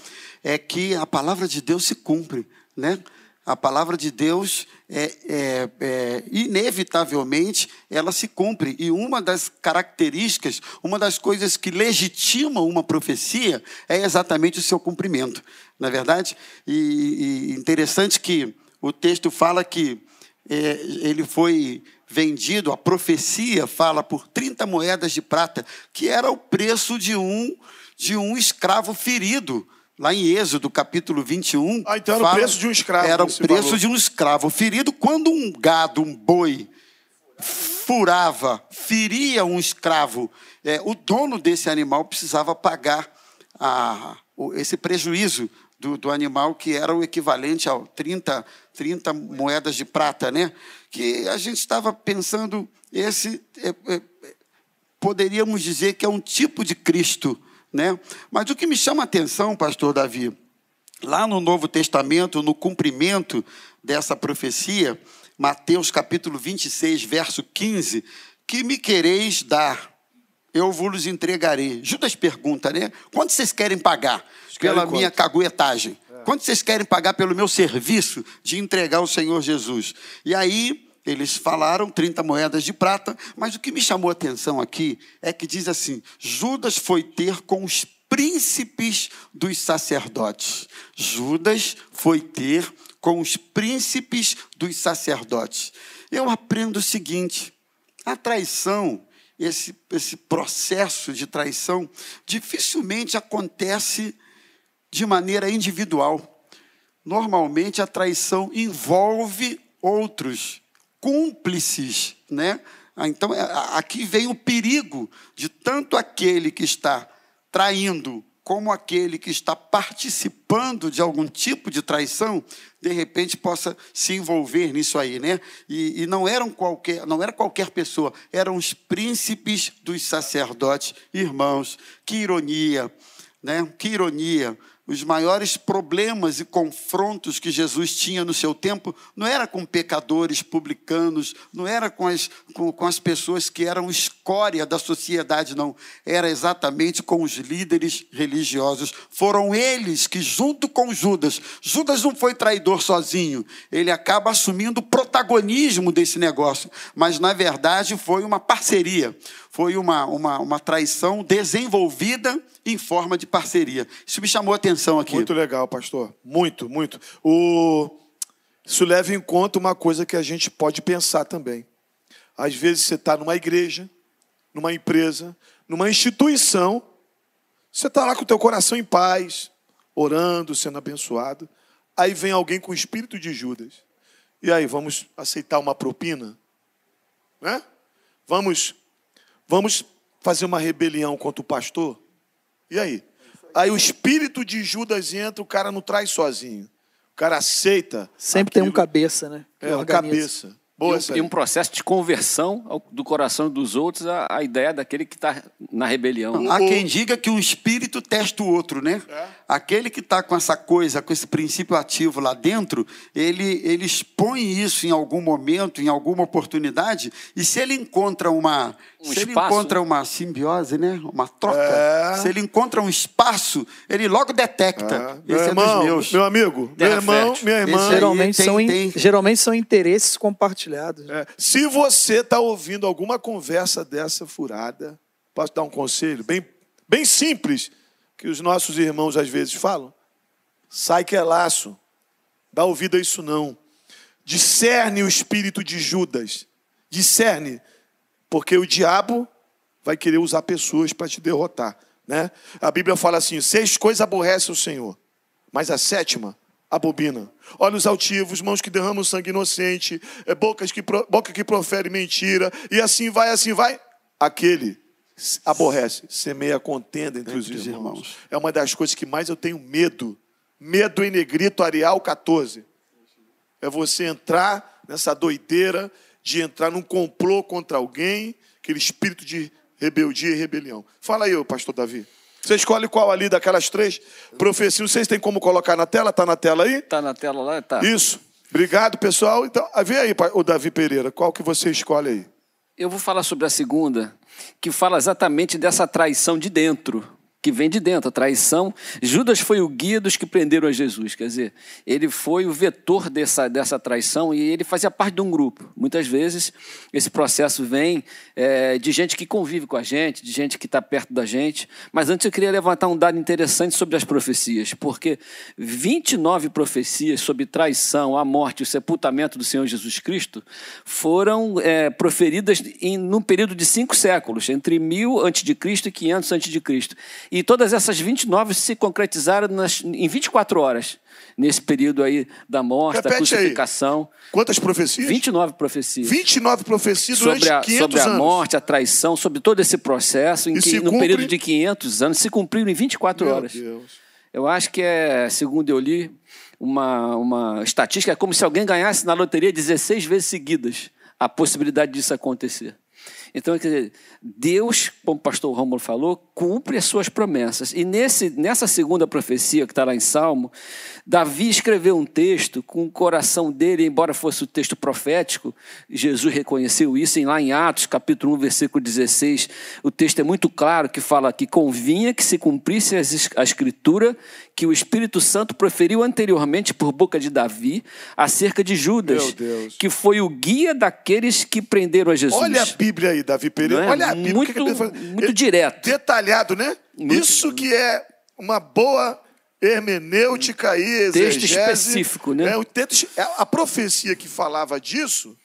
é que a palavra de Deus se cumpre, né? A palavra de Deus, é, é, é, inevitavelmente, ela se cumpre. E uma das características, uma das coisas que legitimam uma profecia é exatamente o seu cumprimento, não é verdade? E, e interessante que o texto fala que é, ele foi vendido, a profecia fala por 30 moedas de prata, que era o preço de um, de um escravo ferido. Lá em Êxodo, capítulo 21. Ah, então era fala, o preço de um escravo. Era o preço valor. de um escravo ferido. Quando um gado, um boi, furava, feria um escravo, é, o dono desse animal precisava pagar a, esse prejuízo do, do, animal, que era o equivalente a 30, 30 moedas de prata, né? Que a gente estava pensando, esse é, é, poderíamos dizer que é um tipo de Cristo, né? Mas o que me chama a atenção, pastor Davi, lá no Novo Testamento, no cumprimento dessa profecia, Mateus capítulo 26, verso 15, que me quereis dar, eu vos entregarei. Judas pergunta, né? Quanto vocês querem pagar? pela minha caguetagem? Quanto vocês querem pagar pelo meu serviço de entregar o Senhor Jesus? E aí eles falaram 30 moedas de prata, mas o que me chamou a atenção aqui é que diz assim: Judas foi ter com os príncipes dos sacerdotes. Judas foi ter com os príncipes dos sacerdotes. Eu aprendo o seguinte: a traição, esse, esse processo de traição, dificilmente acontece de maneira individual. Normalmente a traição envolve outros cúmplices, né? Ah, então é, aqui vem o perigo de tanto aquele que está traindo como aquele que está participando de algum tipo de traição, de repente possa se envolver nisso aí, né? E, e, não eram qualquer, não era qualquer pessoa, eram os príncipes dos sacerdotes, irmãos. Que ironia, né? Que ironia os maiores problemas e confrontos que Jesus tinha no seu tempo não era com pecadores publicanos, não era com as, com, com, as pessoas que eram escória da sociedade, não. Era exatamente com os líderes religiosos. Foram eles que, junto com Judas, Judas não foi traidor sozinho, ele acaba assumindo o protagonismo desse negócio, mas na verdade foi uma parceria, foi uma, uma, uma traição desenvolvida em forma de parceria. Isso me chamou a atenção aqui. Muito legal, pastor. Muito, muito. O... Isso leva em conta uma coisa que a gente pode pensar também. Às vezes você está numa igreja, numa empresa, numa instituição, você está lá com o teu coração em paz, orando, sendo abençoado. Aí vem alguém com o espírito de Judas. E aí, vamos aceitar uma propina? Né? Vamos, vamos fazer uma rebelião contra o pastor? E aí? Aí o espírito de Judas entra, o cara não traz sozinho. O cara aceita. Sempre aquilo. tem um cabeça, né? Que é, um cabeça. Boa e, um, e um processo de conversão do coração dos outros à, à ideia daquele que está na rebelião. Há quem diga que um espírito testa o outro, né? É. Aquele que está com essa coisa, com esse princípio ativo lá dentro, ele, ele expõe isso em algum momento, em alguma oportunidade, e se ele encontra uma, um se espaço, ele encontra né? uma simbiose, né? Uma troca, é. se ele encontra um espaço, ele logo detecta. É. Esse meu é irmão, dos meus. Meu amigo, meu irmão, minha irmã. Geralmente, tem, são, tem... geralmente são interesses compartilhados compartilhados. É. Se você está ouvindo alguma conversa dessa furada, posso dar um conselho bem, bem simples, que os nossos irmãos às vezes falam? Sai que é laço. Dá ouvido a isso não. Discerne o espírito de Judas. Discerne. Porque o diabo vai querer usar pessoas para te derrotar. Né? A Bíblia fala assim: seis coisas aborrece o Senhor, mas a sétima abobina. Olhos altivos, mãos que derramam sangue inocente, é, bocas que, boca que profere mentira, e assim vai, assim vai. aquele aborrece, semeia contenda entre, entre os irmãos. irmãos. É uma das coisas que mais eu tenho medo. Medo em negrito, Arial 14. É você entrar nessa doideira de entrar num complô contra alguém, aquele espírito de rebeldia e rebelião. Fala aí, pastor Davi. Você escolhe qual ali daquelas três profecias. Vocês têm como colocar na tela? Está na tela aí? Está na tela lá, tá. Isso. Obrigado, pessoal. Então, vê aí, o Davi Pereira, qual que você escolhe aí? Eu vou falar sobre a segunda, que fala exatamente dessa traição de dentro que vem de dentro, a traição. Judas foi o guia dos que prenderam a Jesus, quer dizer, ele foi o vetor dessa, dessa traição e ele fazia parte de um grupo. Muitas vezes esse processo vem é, de gente que convive com a gente, de gente que está perto da gente. Mas antes eu queria levantar um dado interessante sobre as profecias, porque 29 profecias sobre traição, a morte e o sepultamento do Senhor Jesus Cristo foram é, proferidas em num período de cinco séculos, entre 1000 a.C. e 500 a.C. E todas essas 29 se concretizaram nas, em 24 horas, nesse período aí da morte, Repete da crucificação. Aí. Quantas profecias? 29 profecias. 29 profecias sobre a, 500 sobre a anos. morte, a traição, sobre todo esse processo, em que, no cumpre... período de 500 anos, se cumpriram em 24 Meu horas. Deus. Eu acho que é, segundo eu li, uma, uma estatística, é como se alguém ganhasse na loteria 16 vezes seguidas a possibilidade disso acontecer. Então, quer dizer, Deus, como o pastor Romulo falou, cumpre as suas promessas. E nesse, nessa segunda profecia que está lá em Salmo, Davi escreveu um texto com o coração dele, embora fosse o texto profético, Jesus reconheceu isso em, lá em Atos, capítulo 1, versículo 16. O texto é muito claro que fala que convinha que se cumprisse a escritura que o Espírito Santo proferiu anteriormente por boca de Davi acerca de Judas, que foi o guia daqueles que prenderam a Jesus. Olha a Bíblia aí, Davi Pereira. É? Olha a Bíblia. Muito, que muito direto. Detalhado, né? Muito, Isso que é uma boa hermenêutica aí, exegese. Texto específico, né? É, o texto, é, a profecia que falava disso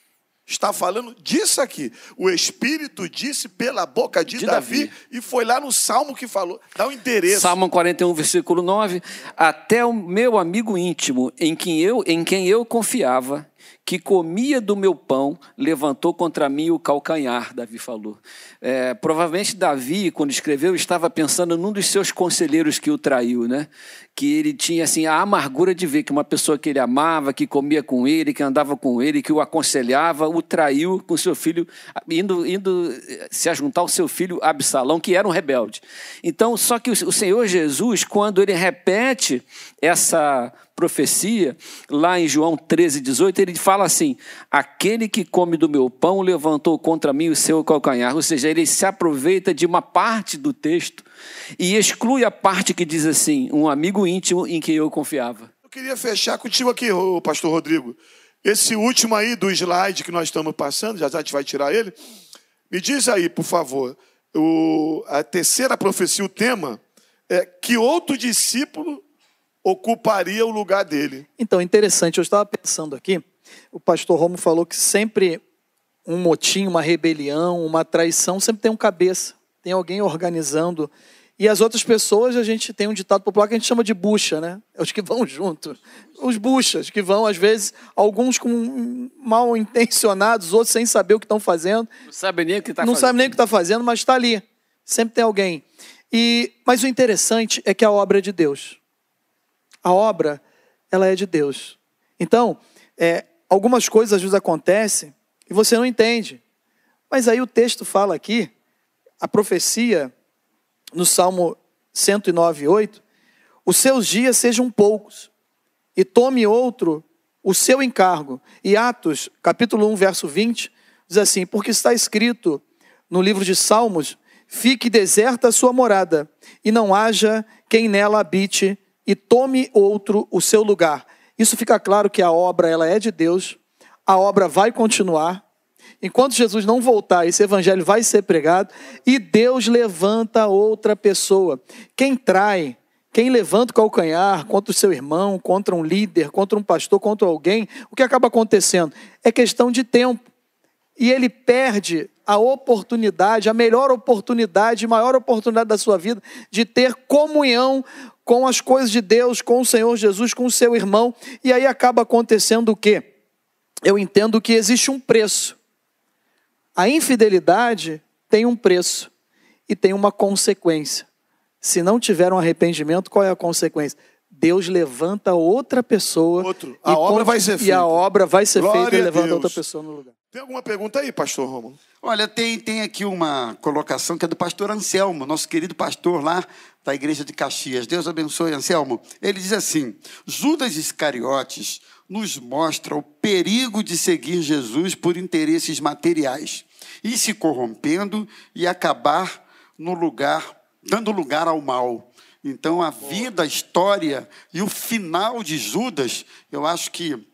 está falando disso aqui. O Espírito disse pela boca de, de Davi, Davi, e foi lá no Salmo que falou. Dá o um endereço. Salmo 41, versículo 9. Até o meu amigo íntimo, em quem eu, em quem eu confiava, que comia do meu pão, levantou contra mim o calcanhar, Davi falou. É, provavelmente Davi, quando escreveu, estava pensando num dos seus conselheiros que o traiu, né? Que ele tinha assim a amargura de ver que uma pessoa que ele amava, que comia com ele, que andava com ele, que o aconselhava, o traiu com seu filho, indo, indo se ajuntar ao seu filho Absalão, que era um rebelde. Então, só que o Senhor Jesus, quando ele repete essa profecia, lá em João 13, 18, ele fala assim: Aquele que come do meu pão levantou contra mim o seu calcanhar. Ou seja, ele se aproveita de uma parte do texto e exclui a parte que diz assim: Um amigo íntimo em quem eu confiava. Eu queria fechar contigo aqui, pastor Rodrigo. Esse último aí do slide que nós estamos passando, já já a gente vai tirar ele. Me diz aí, por favor, o, a terceira profecia, o tema é que outro discípulo ocuparia o lugar dele. Então, interessante, eu estava pensando aqui, o pastor Romo falou que sempre um motim, uma rebelião, uma traição, sempre tem um cabeça, tem alguém organizando. E as outras pessoas, a gente tem um ditado popular que a gente chama de bucha, né? É os que vão junto. Os buchas, que vão, às vezes, alguns com mal intencionados, outros sem saber o que estão fazendo. Não sabe nem o que está fazendo. Não sabe nem o que está fazendo, mas está ali. Sempre tem alguém. E, mas o interessante é que a obra é de Deus. A obra, ela é de Deus. Então, é, algumas coisas às vezes acontecem e você não entende. Mas aí o texto fala aqui, a profecia, no Salmo 109, 8, os seus dias sejam poucos, e tome outro o seu encargo. E Atos, capítulo 1, verso 20, diz assim: Porque está escrito no livro de Salmos: Fique deserta a sua morada, e não haja quem nela habite e tome outro o seu lugar. Isso fica claro que a obra ela é de Deus, a obra vai continuar. Enquanto Jesus não voltar, esse evangelho vai ser pregado e Deus levanta outra pessoa. Quem trai, quem levanta o calcanhar contra o seu irmão, contra um líder, contra um pastor, contra alguém, o que acaba acontecendo? É questão de tempo. E ele perde a oportunidade, a melhor oportunidade, maior oportunidade da sua vida de ter comunhão com as coisas de Deus, com o Senhor Jesus, com o seu irmão, e aí acaba acontecendo o quê? Eu entendo que existe um preço. A infidelidade, tem um preço e tem uma consequência. Se não tiver um arrependimento, qual é a consequência? Deus levanta outra pessoa. Outro. A obra vai ser E feita. a obra vai ser Glória feita e a levanta outra pessoa no lugar. Tem alguma pergunta aí, pastor Romulo? Olha, tem, tem aqui uma colocação que é do pastor Anselmo, nosso querido pastor lá da igreja de Caxias. Deus abençoe, Anselmo. Ele diz assim: Judas Iscariotes nos mostra o perigo de seguir Jesus por interesses materiais e se corrompendo e acabar no lugar, dando lugar ao mal. Então, a vida, a história e o final de Judas, eu acho que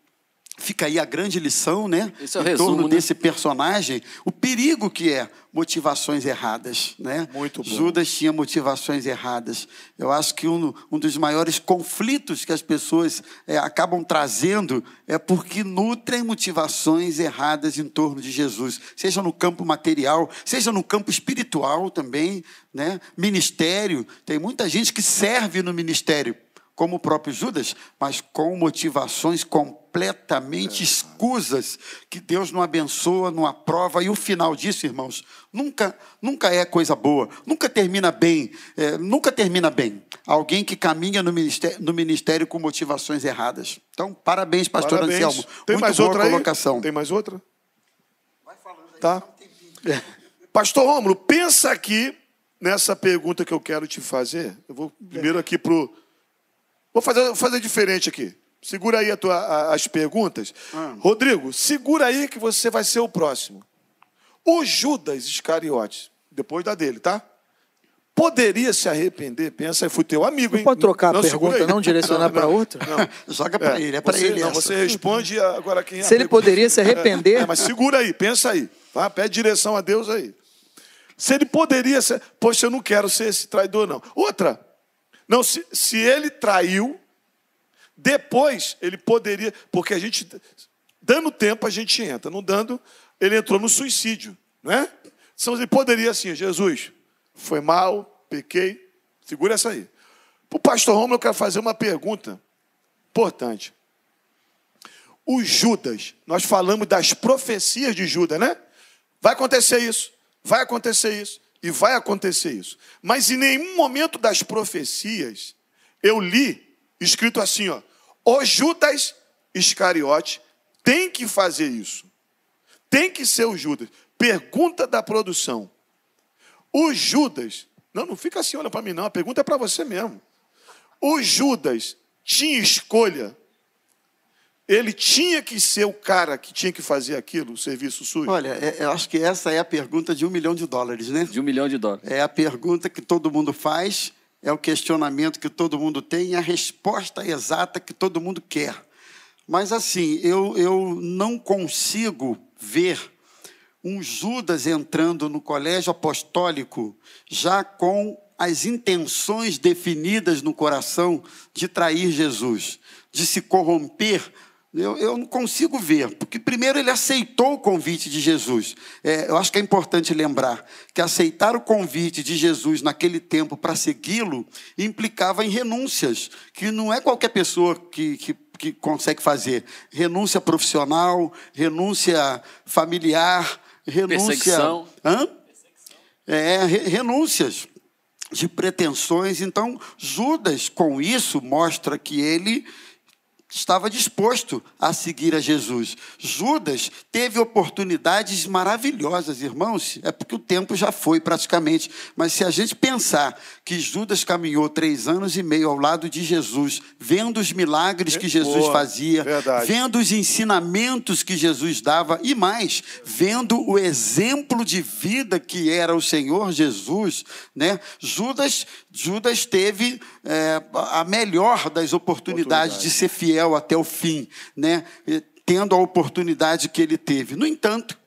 fica aí a grande lição, né? Esse é o em resumo, torno né? desse personagem, o perigo que é motivações erradas, né? Muito bom. Judas tinha motivações erradas. Eu acho que um, um dos maiores conflitos que as pessoas eh, acabam trazendo é porque nutrem motivações erradas em torno de Jesus, seja no campo material, seja no campo espiritual também, né? Ministério, tem muita gente que serve no ministério como o próprio Judas, mas com motivações completamente escusas, que Deus não abençoa, não aprova, e o final disso, irmãos, nunca, nunca é coisa boa, nunca termina bem, é, nunca termina bem. Alguém que caminha no ministério, no ministério com motivações erradas. Então, parabéns, pastor Parabéns. Anselmo. Tem Muito mais boa outra colocação. aí? Tem mais outra? Tá. Pastor Rômulo, pensa aqui nessa pergunta que eu quero te fazer. Eu vou primeiro aqui pro Vou fazer, vou fazer diferente aqui. Segura aí a tua- a- as perguntas. Rodrigo, segura aí que você vai ser o próximo. O Judas Iscariotes, depois da dele, tá? Poderia se arrepender? Pensa aí, fui teu amigo, Não hein? pode trocar a segura pergunta, aí. não direcionar pra outra? Não. Joga para ele, é para ele Não, essa. você responde agora quem é a Se ele poderia se arrepender, É, mas segura aí, pensa aí. Tá? Pede direção a Deus aí. Se ele poderia ser. Poxa, eu não quero ser esse traidor, não. Outra. Não, se, se ele traiu, depois ele poderia. Porque a gente. Dando tempo, a gente entra. Não dando, ele entrou no suicídio. Né? Então ele poderia assim, Jesus, foi mal, pequei. Segura essa aí. Para o pastor Romulo, eu quero fazer uma pergunta importante. O Judas, nós falamos das profecias de Judas, né? Vai acontecer isso, vai acontecer isso e vai acontecer isso. Mas em nenhum momento das profecias eu li escrito assim, ó: O Judas Iscariote tem que fazer isso. Tem que ser o Judas. Pergunta da produção. O Judas, não, não fica assim, olha para mim não, a pergunta é para você mesmo. O Judas tinha escolha ele tinha que ser o cara que tinha que fazer aquilo, o serviço sujo? Olha, é- eu acho que essa é a pergunta de um milhão de dólares, né? De um milhão de dólares. É a pergunta que todo mundo faz, é o questionamento que todo mundo tem, e a resposta exata que todo mundo quer. Mas assim, eu, eu não consigo ver um Judas entrando no colégio apostólico já com as intenções definidas no coração de trair Jesus, de se corromper eu, eu não consigo ver, porque primeiro ele aceitou o convite de Jesus. É, eu acho que é importante lembrar que aceitar o convite de Jesus naquele tempo para segui-lo implicava em renúncias, que não é qualquer pessoa que, que, que consegue fazer. Renúncia profissional, renúncia familiar, renúncia. Perseguição. Hã? É, re- renúncias de pretensões. Então, Judas, com isso, mostra que ele estava disposto a seguir a Jesus. Judas teve oportunidades maravilhosas, irmãos, é porque o tempo já foi praticamente. Mas se a gente pensar que Judas caminhou três anos e meio ao lado de Jesus, vendo os milagres que Jesus Boa, fazia, verdade. vendo os ensinamentos que Jesus dava e mais, vendo o exemplo de vida que era o Senhor Jesus, né? Judas, Judas teve é, a melhor das oportunidades de ser fiel até o fim, né? Tendo a oportunidade que ele teve. No entanto,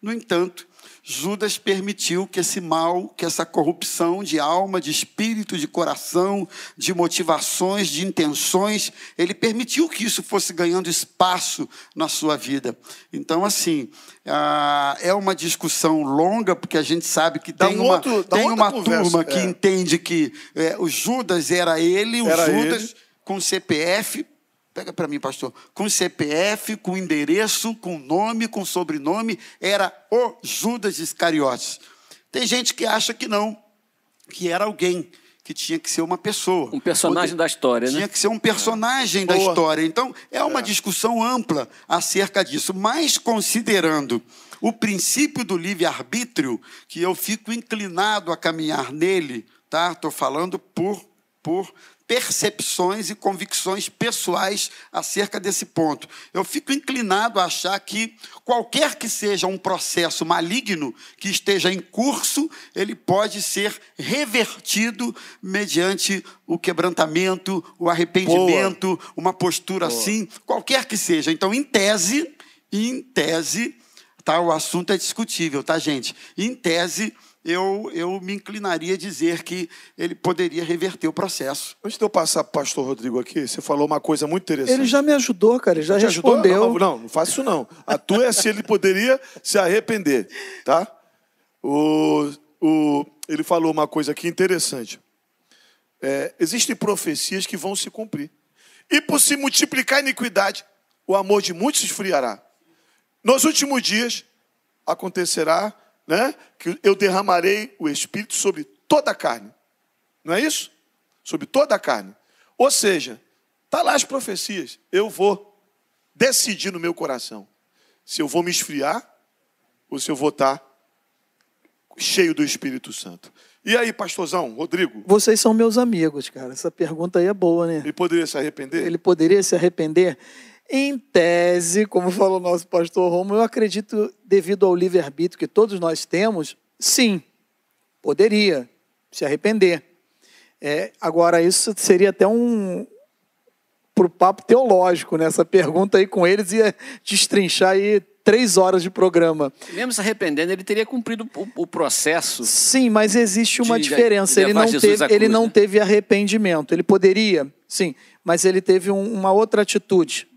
no entanto, Judas permitiu que esse mal, que essa corrupção de alma, de espírito, de coração, de motivações, de intenções, ele permitiu que isso fosse ganhando espaço na sua vida. Então, assim, ah, é uma discussão longa, porque a gente sabe que Dá tem um uma, outro- tem uma conversa, turma que é. entende que é, o Judas era ele, o Era Judas ele. com CPF, pega para mim, pastor, com CPF, com endereço, com nome, com sobrenome, era o Judas Iscariotes. Tem gente que acha que não, que era alguém que tinha que ser uma pessoa. Um personagem da história, tinha né? que ser um personagem da Boa. história. Então, é uma discussão ampla acerca disso. Mas considerando o princípio do livre-arbítrio, que eu fico inclinado a caminhar nele, tá? Estou falando por, por percepções e convicções pessoais acerca desse ponto. Eu fico inclinado a achar que qualquer que seja um processo maligno que esteja em curso, ele pode ser revertido mediante o quebrantamento, o arrependimento, uma postura assim, qualquer que seja. Então, em tese, em tese, tá? O assunto é discutível, tá, gente? Em tese, eu, eu me inclinaria a dizer que ele poderia reverter o processo. Antes de eu passar para o pastor Rodrigo aqui, você falou uma coisa muito interessante. Ele já me ajudou, cara, ele já Te ajudou? respondeu. Não, não, não faço isso não. A tua é se ele poderia se arrepender, tá? O, o, ele falou uma coisa aqui interessante. É, existem profecias que vão se cumprir. E por se multiplicar a iniquidade, o amor de muitos se esfriará. Nos últimos dias acontecerá, né, que eu derramarei o espírito sobre toda a carne. Não é isso? Sobre toda a carne. Ou seja, tá lá as profecias. Eu vou decidir no meu coração se eu vou me esfriar ou se eu vou estar cheio do Espírito Santo. E aí, pastorzão, Rodrigo, Vocês são meus amigos, cara. Essa pergunta aí é boa, né? ele poderia se arrepender? Ele poderia se arrepender? Em tese, como falou o nosso pastor Romo, eu acredito, devido ao livre-arbítrio que todos nós temos, sim, poderia se arrepender. É, agora, isso seria até um. para o papo teológico, né? Essa pergunta aí com eles ia destrinchar aí três horas de programa. Mesmo se arrependendo, ele teria cumprido o, o processo. Sim, mas existe uma De diferença. Ele levar não, Jesus teve, cruz, ele não né? teve arrependimento. Ele poderia, sim, mas ele teve um- uma outra atitude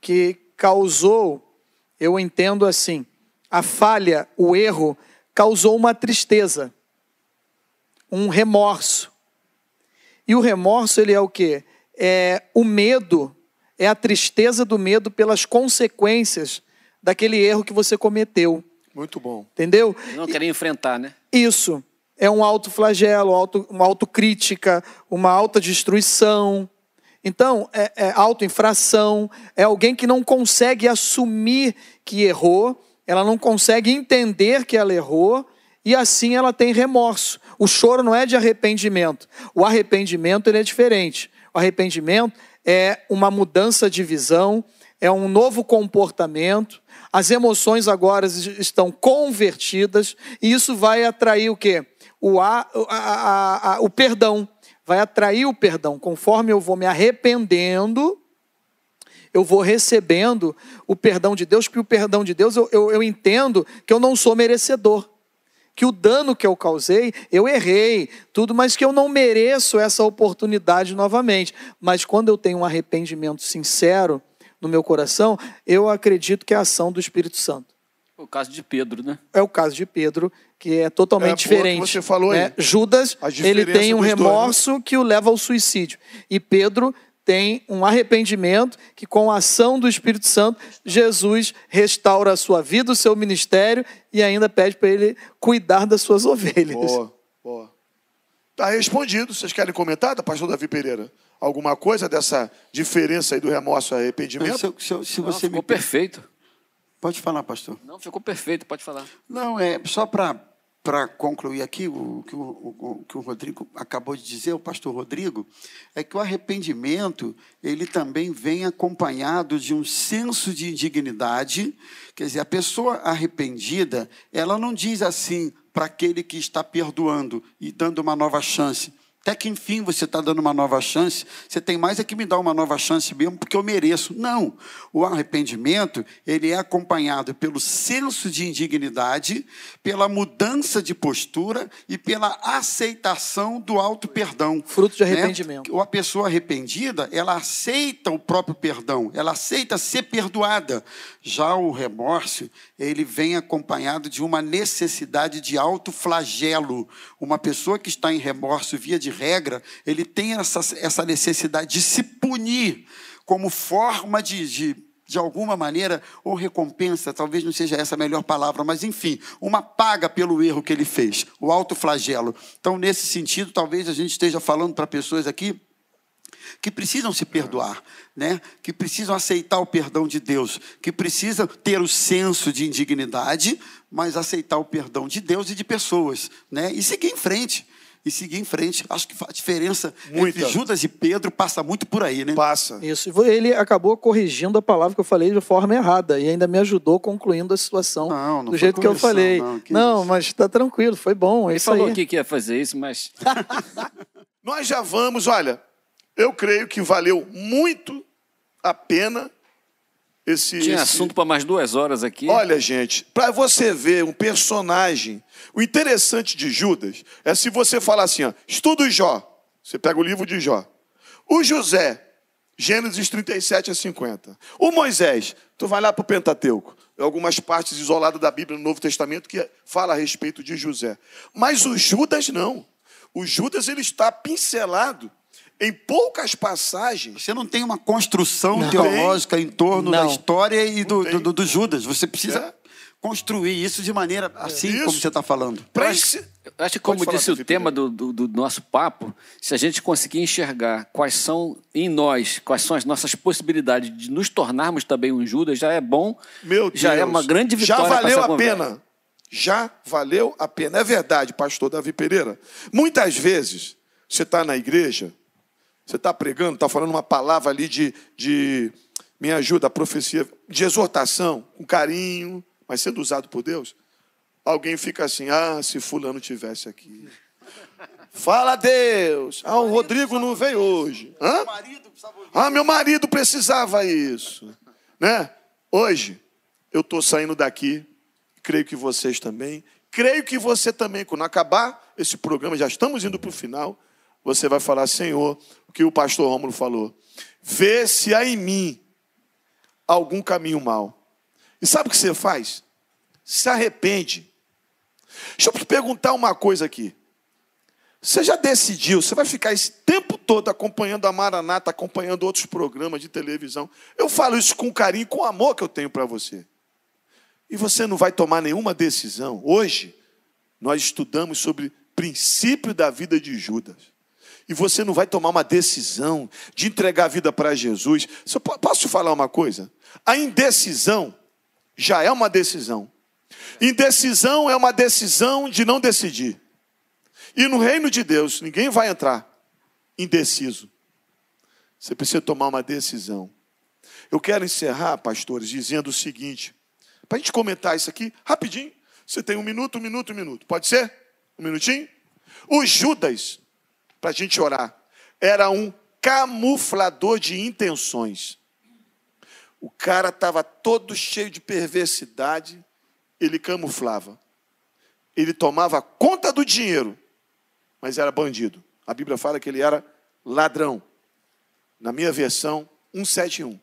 que causou, eu entendo assim, a falha, o erro, causou uma tristeza, um remorso. E o remorso, ele é o quê? É o medo, é a tristeza do medo pelas consequências daquele erro que você cometeu. Muito bom. Entendeu? Não queria enfrentar, né? Isso é um autoflagelo, auto, uma autocrítica, uma autodestruição. Então, é, é autoinfração, é alguém que não consegue assumir que errou, ela não consegue entender que ela errou, e assim ela tem remorso. O choro não é de arrependimento. O arrependimento ele é diferente. O arrependimento é uma mudança de visão, é um novo comportamento. As emoções agora estão convertidas e isso vai atrair o quê? O, a, a- a- o perdão. Vai atrair o perdão. Conforme eu vou me arrependendo, eu vou recebendo o perdão de Deus, porque o perdão de Deus eu, eu, eu entendo que eu não sou merecedor. Que o dano que eu causei, eu errei, tudo, mas que eu não mereço essa oportunidade novamente. Mas quando eu tenho um arrependimento sincero no meu coração, eu acredito que é a ação do Espírito Santo. O caso de Pedro, né? É o caso de Pedro, que é totalmente É, diferente. você falou aí. né? Judas, ele tem um dos dois, né? remorso que o leva ao suicídio. E Pedro tem um arrependimento que, com a ação do Espírito Santo, Jesus restaura a sua vida, o seu ministério e ainda pede para ele cuidar das suas ovelhas. Boa, boa. Tá respondido. Vocês querem comentar, da pastor Davi Pereira? Alguma coisa dessa diferença aí do remorso e arrependimento? Se, se se Não, você ficou me... perfeito. Pode falar, pastor. Não, ficou perfeito, pode falar. Não, é só para concluir aqui o que o, o- o que o Rodrigo acabou de dizer, o pastor Rodrigo, é que o arrependimento ele também vem acompanhado de um senso de indignidade. Quer dizer, a pessoa arrependida, ela não diz assim para aquele que está perdoando e dando uma nova chance. Até que enfim você está dando uma nova chance, você tem mais é que me dar uma nova chance mesmo, porque eu mereço. Não. O arrependimento, ele é acompanhado pelo senso de indignidade, pela mudança de postura e pela aceitação do auto-perdão. Fruto de né? arrependimento. Ou a pessoa arrependida, ela aceita o próprio perdão, ela aceita ser perdoada. Já o remorso, ele vem acompanhado de uma necessidade de autoflagelo. Uma pessoa que está em remorso, via de regra, ele tem essa, essa necessidade de se punir como forma de, de de alguma maneira, ou recompensa, talvez não seja essa a melhor palavra, mas enfim, uma paga pelo erro que ele fez, o autoflagelo. Então, nesse sentido, talvez a gente esteja falando para pessoas aqui que precisam se perdoar, né? que precisam aceitar o perdão de Deus, que precisam ter o senso de indignidade, mas aceitar o perdão de Deus e de pessoas, né? e seguir em frente e seguir em frente. Acho que a diferença Muita. entre Judas e Pedro passa muito por aí, né? Passa. Isso. Ele acabou corrigindo a palavra que eu falei de forma errada e ainda me ajudou concluindo a situação não, não do jeito que eu falei. Não, que não mas está tranquilo, foi bom. É Ele falou aí. que ia fazer isso, mas. Nós já vamos, olha, eu creio que valeu muito a pena esse, Tinha esse... assunto para mais duas horas aqui. Olha, gente, para você ver um personagem, o interessante de Judas é se você falar assim, ó, estuda o Jó, você pega o livro de Jó. O José, Gênesis 37 a 50. O Moisés, tu vai lá para o Pentateuco, algumas partes isoladas da Bíblia no Novo Testamento que fala a respeito de José. Mas o Judas não. O Judas ele está pincelado em poucas passagens. Você não tem uma construção não. teológica em torno não. da história e do, do, do, Judas. Você precisa é. construir isso de maneira assim isso. como você está falando. Eu acho, eu acho que, como disse o tema do, do, do, nosso papo, se a gente conseguir enxergar quais são em nós, quais são as nossas possibilidades de nos tornarmos também um Judas, já é bom. Meu já Deus. é uma grande vitória. Já valeu a pena. Já valeu a pena. É verdade, pastor Davi Pereira. Muitas vezes você está na igreja você está pregando, está falando uma palavra ali de, de me ajuda, profecia, de exortação, com carinho, mas sendo usado por Deus. Alguém fica assim, ah, se fulano tivesse aqui. Fala Deus. Ah, o Rodrigo não veio hoje. Hã? Ah, meu marido precisava isso. Né? Hoje, eu estou saindo daqui, creio que vocês também. Creio que você também, quando acabar esse programa, já estamos indo para o final você vai falar, Senhor, o que o pastor Rômulo falou. Vê se há em mim algum caminho mal. E sabe o que você faz? Se arrepende. Deixa eu te perguntar uma coisa aqui. Você já decidiu, você vai ficar esse tempo todo acompanhando a Maranata, acompanhando outros programas de televisão. Eu falo isso com carinho, com amor que eu tenho para você. E você não vai tomar nenhuma decisão. Hoje, nós estudamos sobre princípio da vida de Judas e você não vai tomar uma decisão de entregar a vida para Jesus. Posso te falar uma coisa? A indecisão já é uma decisão. Indecisão é uma decisão de não decidir. E no reino de Deus, ninguém vai entrar indeciso. Você precisa tomar uma decisão. Eu quero encerrar, pastores, dizendo o seguinte: para a gente comentar isso aqui, rapidinho. Você tem um minuto, um minuto, um minuto. Pode ser? Um minutinho? O Judas para a gente orar. Era um camuflador de intenções. O cara estava todo cheio de perversidade, ele camuflava. Ele tomava conta do dinheiro, mas era bandido. A Bíblia fala que ele era ladrão. Na minha versão, 171.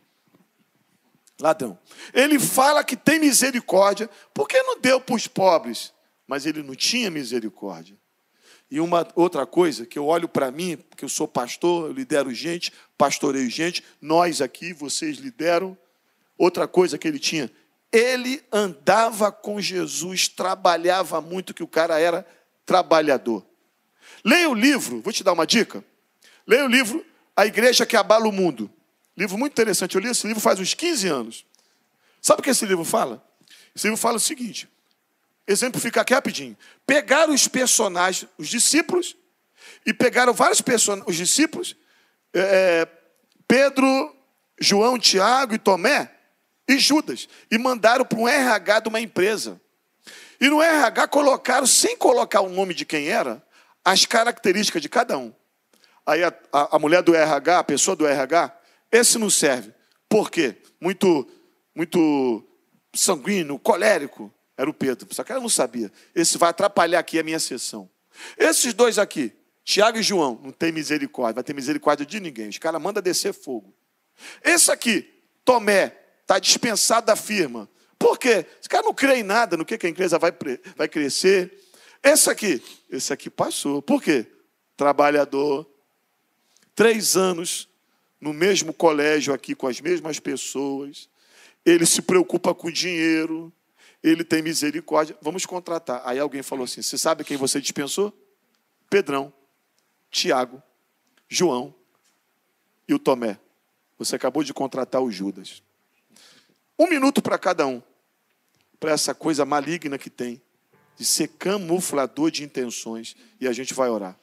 Ladrão. Ele fala que tem misericórdia, porque não deu para os pobres, mas ele não tinha misericórdia. E uma outra coisa, que eu olho para mim, porque eu sou pastor, eu lidero gente, pastoreio gente, nós aqui, vocês lideram. Outra coisa que ele tinha, ele andava com Jesus, trabalhava muito, que o cara era trabalhador. Leia o livro, vou te dar uma dica. Leia o livro A Igreja que Abala o Mundo. Livro muito interessante. Eu li esse livro faz uns 15 anos. Sabe o que esse livro fala? Esse livro fala o seguinte: exemplificar aqui rapidinho. Pegaram os personagens, os discípulos, e pegaram vários personagens, os discípulos, é, Pedro, João, Tiago e Tomé, e Judas, e mandaram para um RH de uma empresa. E no RH colocaram, sem colocar o nome de quem era, as características de cada um. Aí a, a, a mulher do RH, a pessoa do RH, esse não serve. Por quê? Muito, muito sanguíneo, colérico, era o Pedro. Só que ela não sabia. Esse vai atrapalhar aqui a minha sessão. Esses dois aqui, Tiago e João, não tem misericórdia. Vai ter misericórdia de ninguém. Os caras mandam descer fogo. Esse aqui, Tomé, está dispensado da firma. Por quê? Esse cara não crê em nada, no que, a empresa vai, vai crescer. Esse aqui, esse aqui passou. Por quê? Trabalhador. Três anos no mesmo colégio aqui com as mesmas pessoas. ele se preocupa com dinheiro, ele tem misericórdia, vamos contratar. Aí alguém falou assim: Você sabe quem você dispensou? Pedrão, Tiago, João e o Tomé. Você acabou de contratar o Judas. Um minuto para cada um, para essa coisa maligna que tem, de ser camuflador de intenções, e a gente vai orar.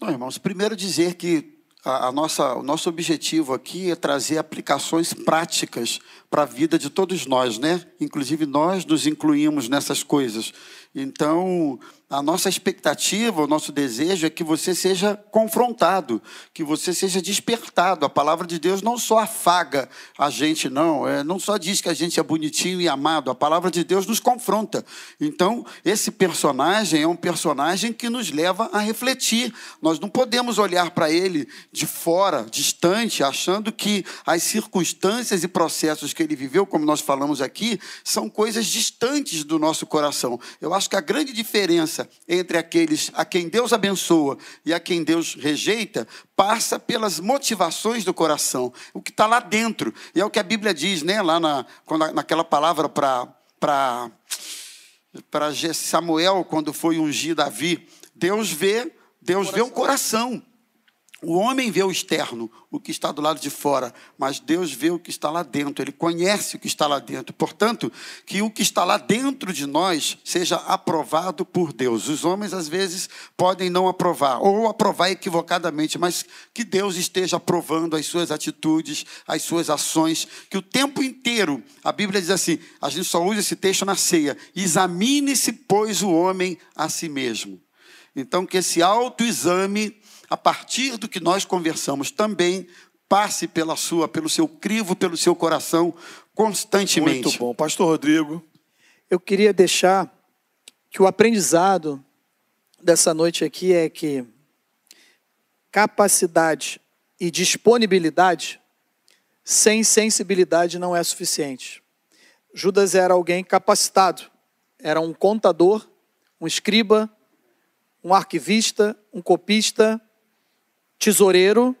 Não, irmãos, primeiro dizer que a, a, nossa, o nosso objetivo aqui é trazer aplicações práticas para a vida de todos nós, né? Inclusive nós nos incluímos nessas coisas. Então, a nossa expectativa, o nosso desejo é que você seja confrontado, que você seja despertado. A palavra de Deus não só afaga a gente, não, é, não só diz que a gente é bonitinho e amado, a palavra de Deus nos confronta. Então, esse personagem é um personagem que nos leva a refletir. Nós não podemos olhar para ele de fora, distante, achando que as circunstâncias e processos que ele viveu, como nós falamos aqui, são coisas distantes do nosso coração. Eu acho que a grande diferença diferença entre aqueles a quem Deus abençoa e a quem Deus rejeita passa pelas motivações do coração, o que está lá dentro. E é o que a Bíblia diz, né? lá na, naquela palavra para para Samuel, quando foi ungir Davi. Deus vê, Deus vê o coração. O homem vê o externo, o que está do lado de fora, mas Deus vê o que está lá dentro, Ele conhece o que está lá dentro. Portanto, que o que está lá dentro de nós seja aprovado por Deus. Os homens, às vezes, podem não aprovar, ou aprovar equivocadamente, mas que Deus esteja aprovando as suas atitudes, as suas ações, que o tempo inteiro, a Bíblia diz assim, a gente só usa esse texto na ceia: examine-se, pois, o homem a si mesmo. Então, que esse autoexame a partir do que nós conversamos, também passe pela sua, pelo seu crivo, pelo seu coração constantemente. Muito bom, Pastor Rodrigo. Eu queria deixar que o aprendizado dessa noite aqui é que capacidade e disponibilidade sem sensibilidade não é suficiente. Judas era alguém capacitado, era um contador, um escriba, um arquivista, um copista, tesoureiro,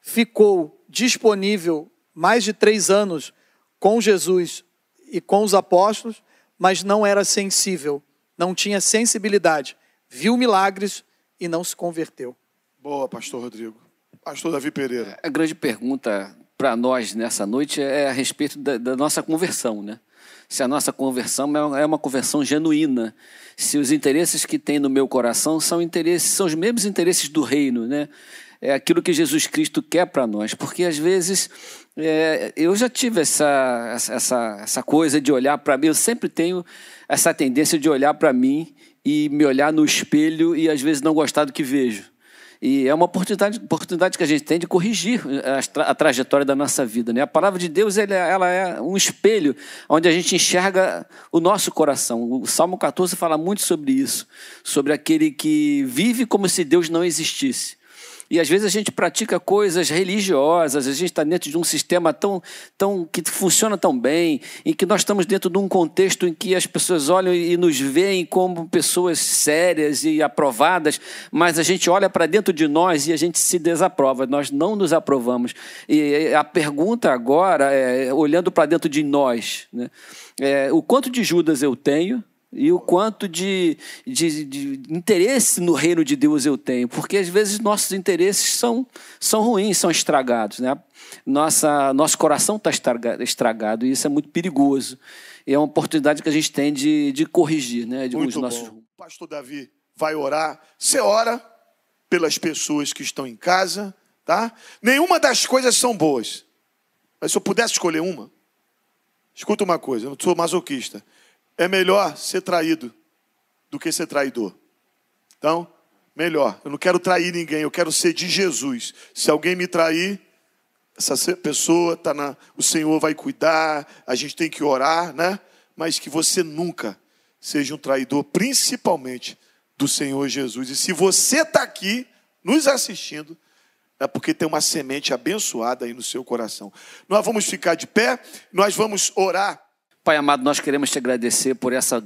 ficou disponível mais de três anos com Jesus e com os apóstolos, mas não era sensível, não tinha sensibilidade, viu milagres e não se converteu. Boa, Pastor Rodrigo. Pastor Davi Pereira. A grande pergunta para nós nessa noite é a respeito da, da nossa conversão, né? Se a nossa conversão é uma conversão genuína, se os interesses que tem no meu coração são interesses, são os mesmos interesses do reino, né? É aquilo que Jesus Cristo quer para nós, porque às vezes é, eu já tive essa, essa, essa coisa de olhar para mim, eu sempre tenho essa tendência de olhar para mim e me olhar no espelho e às vezes não gostar do que vejo. E é uma oportunidade, oportunidade que a gente tem de corrigir a, a trajetória da nossa vida. Né? A palavra de Deus ela, ela é um espelho onde a gente enxerga o nosso coração. O Salmo 14 fala muito sobre isso, sobre aquele que vive como se Deus não existisse. E às vezes a gente pratica coisas religiosas, a gente está dentro de um sistema tão, tão que funciona tão bem, em que nós estamos dentro de um contexto em que as pessoas olham e nos veem como pessoas sérias e aprovadas, mas a gente olha para dentro de nós e a gente se desaprova, nós não nos aprovamos. E a pergunta agora, é, olhando para dentro de nós, né, é, o quanto de Judas eu tenho? E o quanto de, de, de, interesse no reino de Deus eu tenho, porque às vezes nossos interesses são, são ruins, são estragados. Né? Nossa, nosso coração está estragado e isso é muito perigoso. E é uma oportunidade que a gente tem de, de corrigir né, de, muito os nossos. Bom. Pastor Davi vai orar. Você ora pelas pessoas que estão em casa, tá? Nenhuma das coisas são boas. Mas se eu pudesse escolher uma, escuta uma coisa, eu sou masoquista. É melhor ser traído do que ser traidor. Então, melhor. Eu não quero trair ninguém, eu quero ser de Jesus. Se alguém me trair, essa pessoa tá na, o Senhor vai cuidar, a gente tem que orar, né? Mas que você nunca seja um traidor, principalmente do Senhor Jesus. E se você está aqui nos assistindo, é porque tem uma semente abençoada aí no seu coração. Nós vamos ficar de pé, nós vamos orar Pai amado, nós queremos te agradecer por essa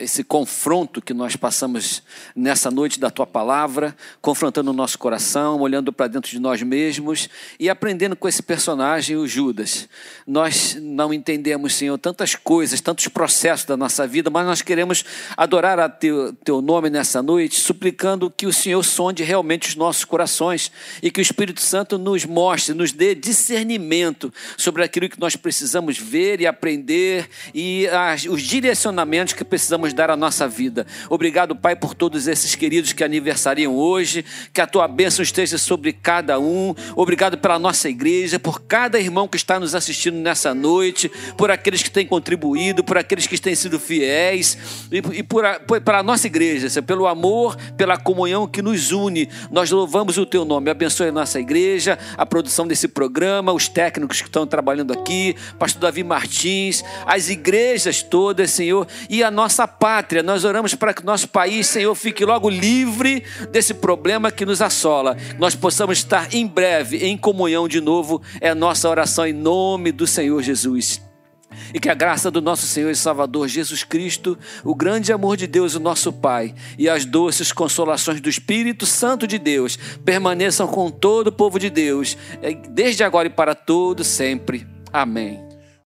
esse confronto que nós passamos nessa noite da tua palavra, confrontando o nosso coração, olhando para dentro de nós mesmos e aprendendo com esse personagem, o Judas. Nós não entendemos, Senhor, tantas coisas, tantos processos da nossa vida, mas nós queremos adorar a teu, teu nome nessa noite, suplicando que o Senhor sonde realmente os nossos corações e que o Espírito Santo nos mostre, nos dê discernimento sobre aquilo que nós precisamos ver e aprender e as, os direcionamentos que precisamos precisamos dar à nossa vida. Obrigado, Pai, por todos esses queridos que aniversariam hoje, que a tua bênção esteja sobre cada um. Obrigado pela nossa igreja, por cada irmão que está nos assistindo nessa noite, por aqueles que têm contribuído, por aqueles que têm sido fiéis e, por, a, por, pela nossa igreja, pelo amor, pela comunhão que nos une. Nós louvamos o teu nome. Abençoe a nossa igreja, a produção desse programa, os técnicos que estão trabalhando aqui, Pastor Davi Martins, as igrejas todas, Senhor, e a nossa pátria. Nós oramos para que nosso país, Senhor, fique logo livre desse problema que nos assola. Nós possamos estar em breve em comunhão de novo. É nossa oração em nome do Senhor Jesus. E que a graça do nosso Senhor e Salvador Jesus Cristo, o grande amor de Deus, o nosso Pai, e as doces consolações do Espírito Santo de Deus permaneçam com todo o povo de Deus, eh, desde agora e para todo sempre. Amém.